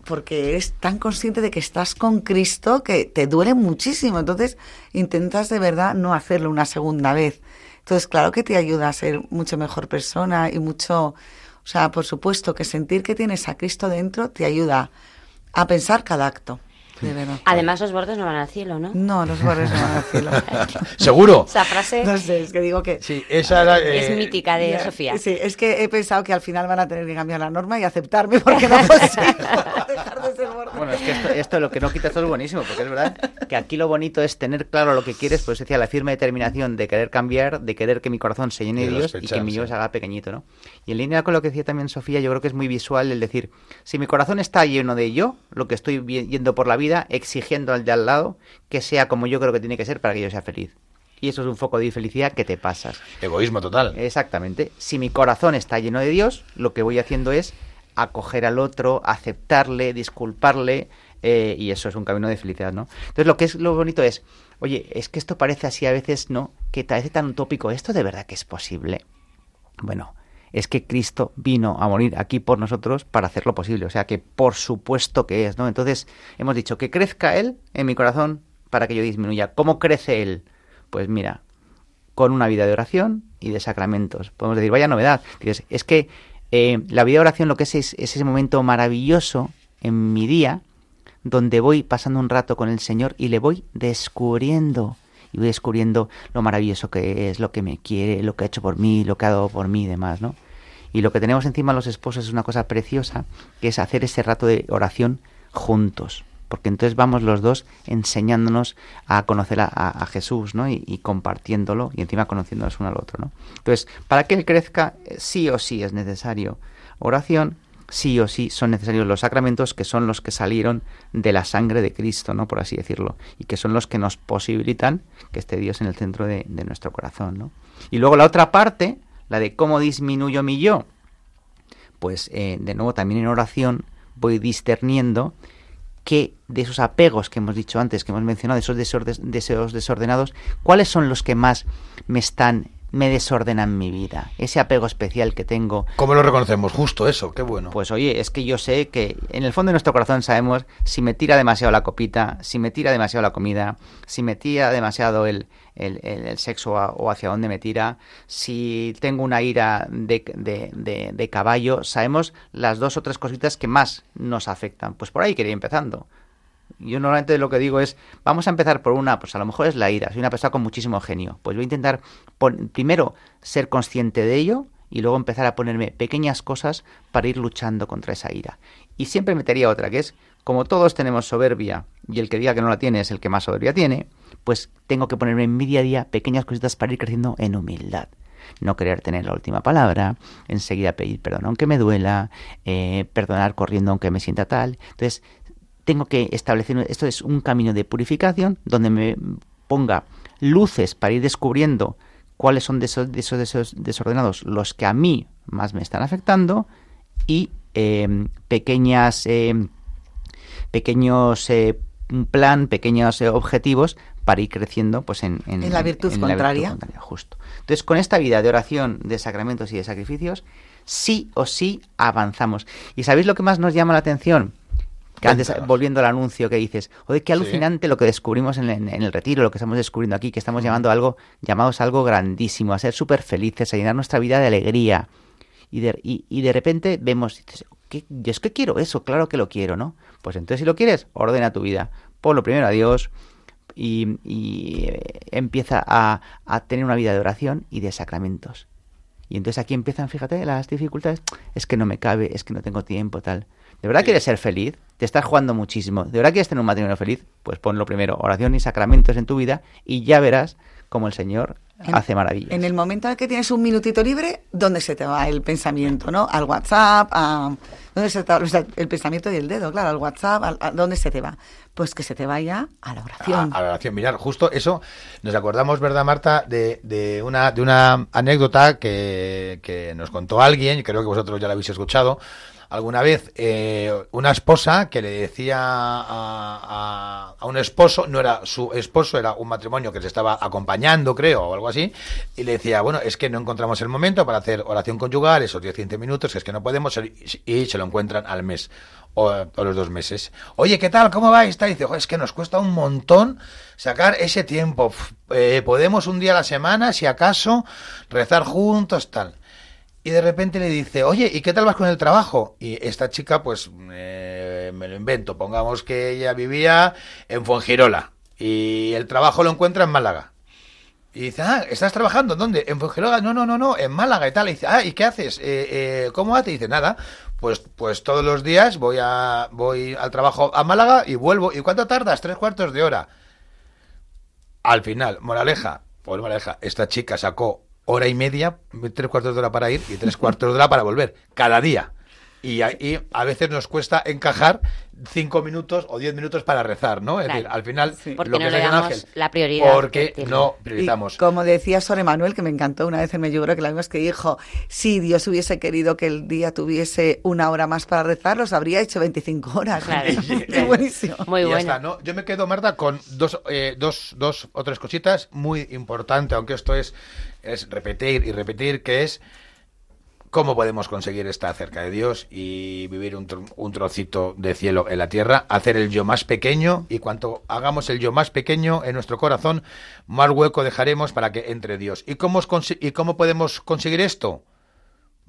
porque eres tan consciente de que estás con Cristo que te duele muchísimo. Entonces intentas de verdad no hacerlo una segunda vez. Entonces, claro que te ayuda a ser mucho mejor persona y mucho, o sea, por supuesto que sentir que tienes a Cristo dentro te ayuda a pensar cada acto, de verdad. Además, los bordes no van al cielo, ¿no? No, los bordes no van al cielo. ¿Seguro? Esa frase No sé, es que digo que... Sí, esa era... es eh, mítica de Ya, Sofía. Sí, es que he pensado que al final van a tener que cambiar la norma y aceptarme porque no consigo dejar de ser borde. Bueno, es que esto, esto lo que no quita esto es buenísimo, porque es verdad que aquí lo bonito es tener claro lo que quieres, pues decía la firme determinación de querer cambiar, de querer que mi corazón se llene de Dios y que mi yo se haga pequeñito, ¿no? Y en línea con lo que decía también Sofía, yo creo que es muy visual el decir, si mi corazón está lleno de yo, lo que estoy yendo por la vida, exigiendo al de al lado que sea como yo creo que tiene que ser para que yo sea feliz. Y eso es un foco de felicidad que te pasas. Egoísmo total. Exactamente. Si mi corazón está lleno de Dios, lo que voy haciendo es acoger al otro, aceptarle, disculparle, eh, y eso es un camino de felicidad, ¿no? Entonces lo que es lo bonito es, oye, es que esto parece así a veces, ¿no? Que parece tan utópico, ¿esto de verdad que es posible? Bueno, es que Cristo vino a morir aquí por nosotros para hacerlo posible, o sea que por supuesto que es, ¿no? Entonces hemos dicho que crezca Él en mi corazón para que yo disminuya. ¿Cómo crece Él? Pues mira, con una vida de oración y de sacramentos. Podemos decir, vaya novedad. Dices, es que eh, la vida de oración lo que es, es es ese momento maravilloso en mi día donde voy pasando un rato con el Señor y le voy descubriendo y voy descubriendo lo maravilloso que es, lo que me quiere, lo que ha hecho por mí, lo que ha dado por mí y demás, ¿no? Y lo que tenemos encima los esposos es una cosa preciosa, que es hacer ese rato de oración juntos. Porque entonces vamos los dos enseñándonos a conocer a, Jesús, ¿no? Y, y compartiéndolo y encima conociéndonos uno al otro, ¿no? Entonces, para que él crezca, sí o sí es necesario oración, sí o sí son necesarios los sacramentos que son los que salieron de la sangre de Cristo, ¿no? Por así decirlo. Y que son los que nos posibilitan que esté Dios en el centro de, nuestro corazón, ¿no? Y luego la otra parte, la de cómo disminuyo mi yo, pues eh, de nuevo también en oración voy discerniendo que de esos apegos que hemos dicho antes, que hemos mencionado, esos deseos desordenados, ¿cuáles son los que más me están, me desordenan mi vida? Ese apego especial que tengo ¿Cómo lo reconocemos? Justo eso, qué bueno. pues oye, es que yo sé que en el fondo de nuestro corazón sabemos si me tira demasiado la copita, si me tira demasiado la comida, si me tira demasiado el, el- el- el sexo a- o hacia dónde me tira, si tengo una ira de, de- de- de caballo, sabemos las dos o tres cositas que más nos afectan. Pues por ahí quería ir empezando. Yo normalmente lo que digo es, vamos a empezar por una, pues a lo mejor es la ira, soy una persona con muchísimo genio. Pues voy a intentar pon- primero ser consciente de ello y luego empezar a ponerme pequeñas cosas para ir luchando contra esa ira. Y siempre metería otra, que es, como todos tenemos soberbia y el que diga que no la tiene es el que más soberbia tiene, pues tengo que ponerme en mi día a día pequeñas cositas para ir creciendo en humildad. No querer tener la última palabra, enseguida pedir perdón aunque me duela, eh, perdonar corriendo aunque me sienta tal. Entonces, tengo que establecer, esto es un camino de purificación donde me ponga luces para ir descubriendo cuáles son de esos, de esos deseos desordenados los que a mí más me están afectando y eh, pequeñas eh, pequeños eh, plan, pequeños eh, objetivos para ir creciendo pues en, En la virtud contraria. justo. Entonces, con esta vida de oración, de sacramentos y de sacrificios, sí o sí avanzamos. ¿Y sabéis lo que más nos llama la atención? Antes, volviendo al anuncio que dices, oye, qué Sí. alucinante lo que descubrimos en, en- en el retiro, lo que estamos descubriendo aquí, que estamos llamando a algo, llamados a algo grandísimo, a ser súper felices, a llenar nuestra vida de alegría. Y de, y, y de repente vemos, dices, ¿qué? yo es que quiero eso, claro que lo quiero, ¿no? Pues entonces si lo quieres, ordena tu vida. Ponlo primero a Dios y, y, eh, empieza a, a tener una vida de oración y de sacramentos. Y entonces aquí empiezan, fíjate, las dificultades. Es que no me cabe, es que no tengo tiempo, tal. ¿De verdad quieres ser feliz? Te estás jugando muchísimo. ¿De verdad quieres tener un matrimonio feliz? Pues ponlo primero, oración y sacramentos en tu vida y ya verás cómo el Señor En- hace maravillas. En el momento en el que tienes un minutito libre, ¿dónde se te va el pensamiento? ¿no? Al WhatsApp, a... ¿dónde se te va o sea, el pensamiento y el dedo? Claro, al WhatsApp, al- a- ¿dónde se te va? Pues que se te vaya a la oración. A, a la oración. Mirar, justo eso, nos acordamos, ¿verdad, Marta? De, de una, de una anécdota que, que nos contó alguien, y creo que vosotros ya la habéis escuchado alguna vez, eh, una esposa que le decía a, a- a un esposo, no era su esposo, era un matrimonio que se estaba acompañando, creo, o algo así, y le decía, bueno, es que no encontramos el momento para hacer oración conyugal, esos 10-15 minutos, que es que no podemos, y se lo encuentran al mes o, o los dos meses. Oye, ¿qué tal? ¿Cómo vais? Tal, Y dice, "Jo, es que nos cuesta un montón sacar ese tiempo. Eh, podemos un día a la semana, si acaso, rezar juntos, tal. Y de repente le dice, oye, ¿y qué tal vas con el trabajo? Y esta chica, pues, eh, me lo invento. Pongamos que ella vivía en Fuengirola y el trabajo lo encuentra en Málaga. Y dice, ah, ¿estás trabajando? ¿Dónde? En Fuengirola. No, no, no, no, en Málaga y tal. Y dice, ah, ¿y qué haces? Eh, eh, ¿Cómo haces? Y dice, nada, pues, pues todos los días voy, a, voy al trabajo a Málaga y vuelvo. ¿Y cuánto tardas? Tres cuartos de hora. Al final, moraleja, pues moraleja, esta chica sacó hora y media, tres cuartos de hora para ir y tres cuartos de hora para volver, cada día. Y a, y a veces nos cuesta encajar cinco minutos o diez minutos para rezar, ¿no? Es Claro. decir, al final, lo no que le es San damos Ángel, la prioridad que Porque no Y priorizamos. como decía Sor Emanuel, que me encantó una vez en Medjugorje, que la vimos que dijo, si Dios hubiese querido que el día tuviese una hora más para rezar, los habría hecho 25 horas. Claro. Qué buenísimo. Muy bueno. está, ¿no? Yo me quedo, Marta, con dos, eh, dos, dos o tres cositas muy importantes, aunque esto es, es repetir y repetir, que es cómo podemos conseguir estar cerca de Dios y vivir un, un trocito de cielo en la tierra, hacer el yo más pequeño y cuanto hagamos el yo más pequeño en nuestro corazón, más hueco dejaremos para que entre Dios. ¿Y cómo, y cómo podemos conseguir esto?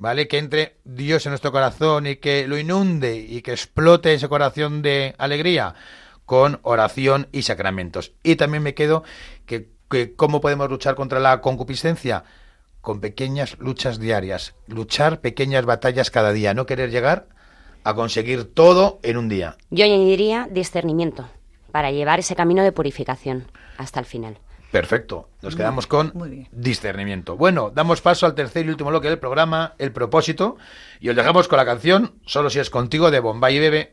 ¿vale? Que entre Dios en nuestro corazón y que lo inunde y que explote ese corazón de alegría con oración y sacramentos. Y también me quedo que, que cómo podemos luchar contra la concupiscencia con pequeñas luchas diarias, luchar pequeñas batallas cada día, no querer llegar a conseguir todo en un día. Yo añadiría discernimiento para llevar ese camino de purificación hasta el final. Perfecto. Nos quedamos con discernimiento. Bueno, damos paso al tercer y último bloque del programa, el propósito, y os dejamos con la canción Solo si es contigo de Bombay y Bebe.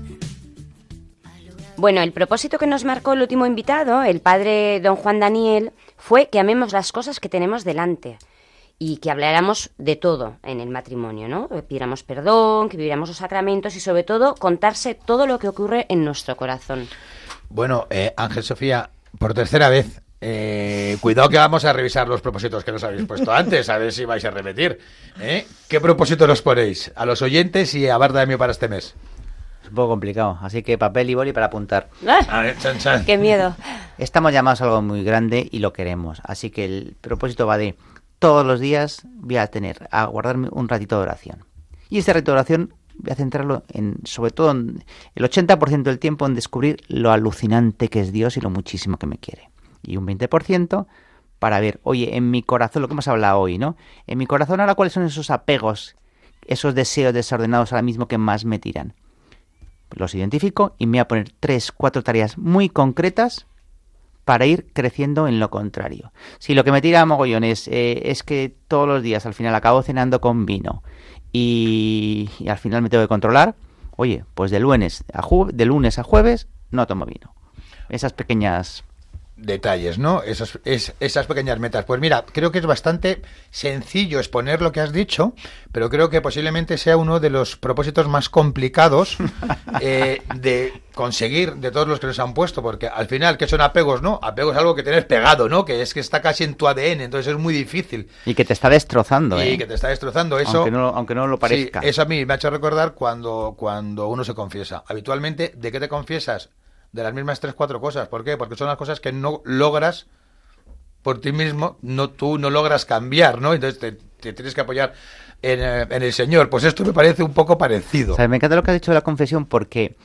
Bueno, el propósito que nos marcó el último invitado, el padre don Juan Daniel, fue que amemos las cosas que tenemos delante y que habláramos de todo en el matrimonio, ¿no? Que pidiéramos perdón, que viviéramos los sacramentos y sobre todo contarse todo lo que ocurre en nuestro corazón. Bueno, eh, Ángel Sofía, por tercera vez, eh, cuidado que vamos a revisar los propósitos que nos habéis puesto antes, a ver si vais a repetir. ¿eh? ¿Qué propósito nos ponéis a los oyentes y a Barda de para este mes? Es un poco complicado, así que papel y boli para apuntar. A ver, chan, chan. ¡Qué miedo! Estamos llamados a algo muy grande y lo queremos. Así que el propósito va de todos los días voy a tener, a guardarme un ratito de oración. Y este ratito de oración voy a centrarlo en, sobre todo, en el 80% del tiempo en descubrir lo alucinante que es Dios y lo muchísimo que me quiere. Y un 20% para ver, oye, en mi corazón, lo que hemos hablado hoy, ¿no? En mi corazón ahora cuáles son esos apegos, esos deseos desordenados ahora mismo que más me tiran. Los identifico y me voy a poner tres, cuatro tareas muy concretas para ir creciendo en lo contrario. Si lo que me tira a mogollón es, eh, es que todos los días al final acabo cenando con vino y, y al final me tengo que controlar, oye, pues de lunes a, ju- de lunes a jueves no tomo vino. Esas pequeñas... detalles, ¿no? Esas, es- esas pequeñas metas. Pues mira, creo que es bastante sencillo exponer lo que has dicho, pero creo que posiblemente sea uno de los propósitos más complicados eh, de conseguir de todos los que nos han puesto, porque al final, ¿qué son apegos, no? Apego es algo que tienes pegado, ¿no? Que es que está casi en tu ADN, entonces es muy difícil. Y que te está destrozando, Y ¿eh? que te está destrozando eso. Aunque no, aunque no lo parezca. Sí, eso a mí me ha hecho recordar cuando, cuando uno se confiesa. Habitualmente, ¿de qué te confiesas? De las mismas tres, cuatro cosas. ¿Por qué? Porque son las cosas que no logras por ti mismo, no tú no logras cambiar, ¿no? Entonces te, tienes que apoyar en, eh, en el Señor. Pues esto me parece un poco parecido. O sea, me encanta lo que has dicho de la confesión porque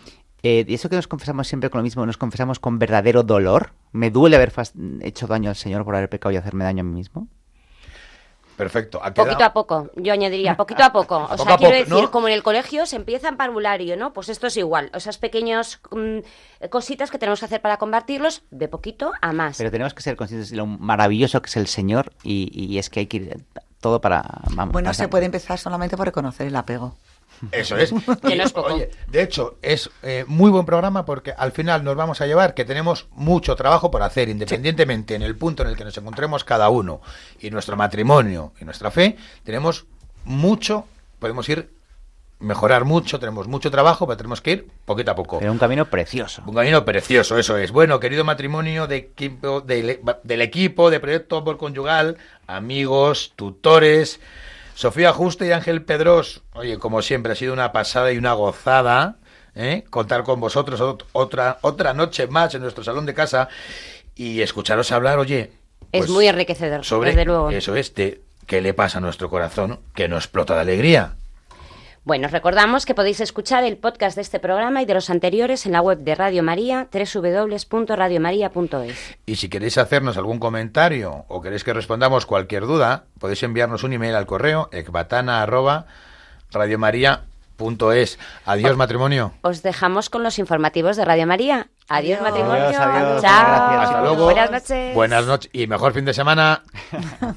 eh, eso que nos confesamos siempre con lo mismo, nos confesamos con verdadero dolor. Me duele haber hecho daño al Señor por haber pecado y hacerme daño a mí mismo. Perfecto. ha Poquito a poco, yo añadiría, poquito a poco. O Poco sea, quiero poco, decir, ¿no? como en el colegio se empieza en parvulario, ¿no? Pues esto es igual. Esas pequeñas mm, cositas que tenemos que hacer para combatirlos, de poquito a más. Pero tenemos que ser conscientes de lo maravilloso que es el Señor y, y es que hay que ir todo para... Vamos, Bueno, pasar. se puede empezar solamente por reconocer el apego. Eso es. Que Y, no es poco. Oye, de hecho, es eh, muy buen programa porque al final nos vamos a llevar que tenemos mucho trabajo por hacer, independientemente en el punto en el que nos encontremos cada uno y nuestro matrimonio y nuestra fe, tenemos mucho, podemos ir mejorar mucho, tenemos mucho trabajo, pero tenemos que ir poquito a poco. Pero un camino precioso. Un camino precioso, eso es. Bueno, querido matrimonio de equipo, del, del equipo de Proyecto Amor Conyugal, amigos, tutores, Sofía Juste y Ángel Pedros. Oye, como siempre, ha sido una pasada y una gozada ¿eh? contar con vosotros ot- otra, otra noche más en nuestro salón de casa y escucharos hablar, oye. es pues, muy enriquecedor, sobre desde luego. eso es, de qué le pasa a nuestro corazón que no explota de alegría. Bueno, os recordamos que podéis escuchar el podcast de este programa y de los anteriores en la web de Radio María, www.radiomaria.es. Y si queréis hacernos algún comentario o queréis que respondamos cualquier duda, podéis enviarnos un email al correo ecbatana@radiomaria.es. Adiós matrimonio. Os dejamos con los informativos de Radio María. Adiós, Adiós. matrimonio. Adiós, adiós. Chao. Gracias. Hasta luego. Buenas noches. Buenas noches y mejor fin de semana.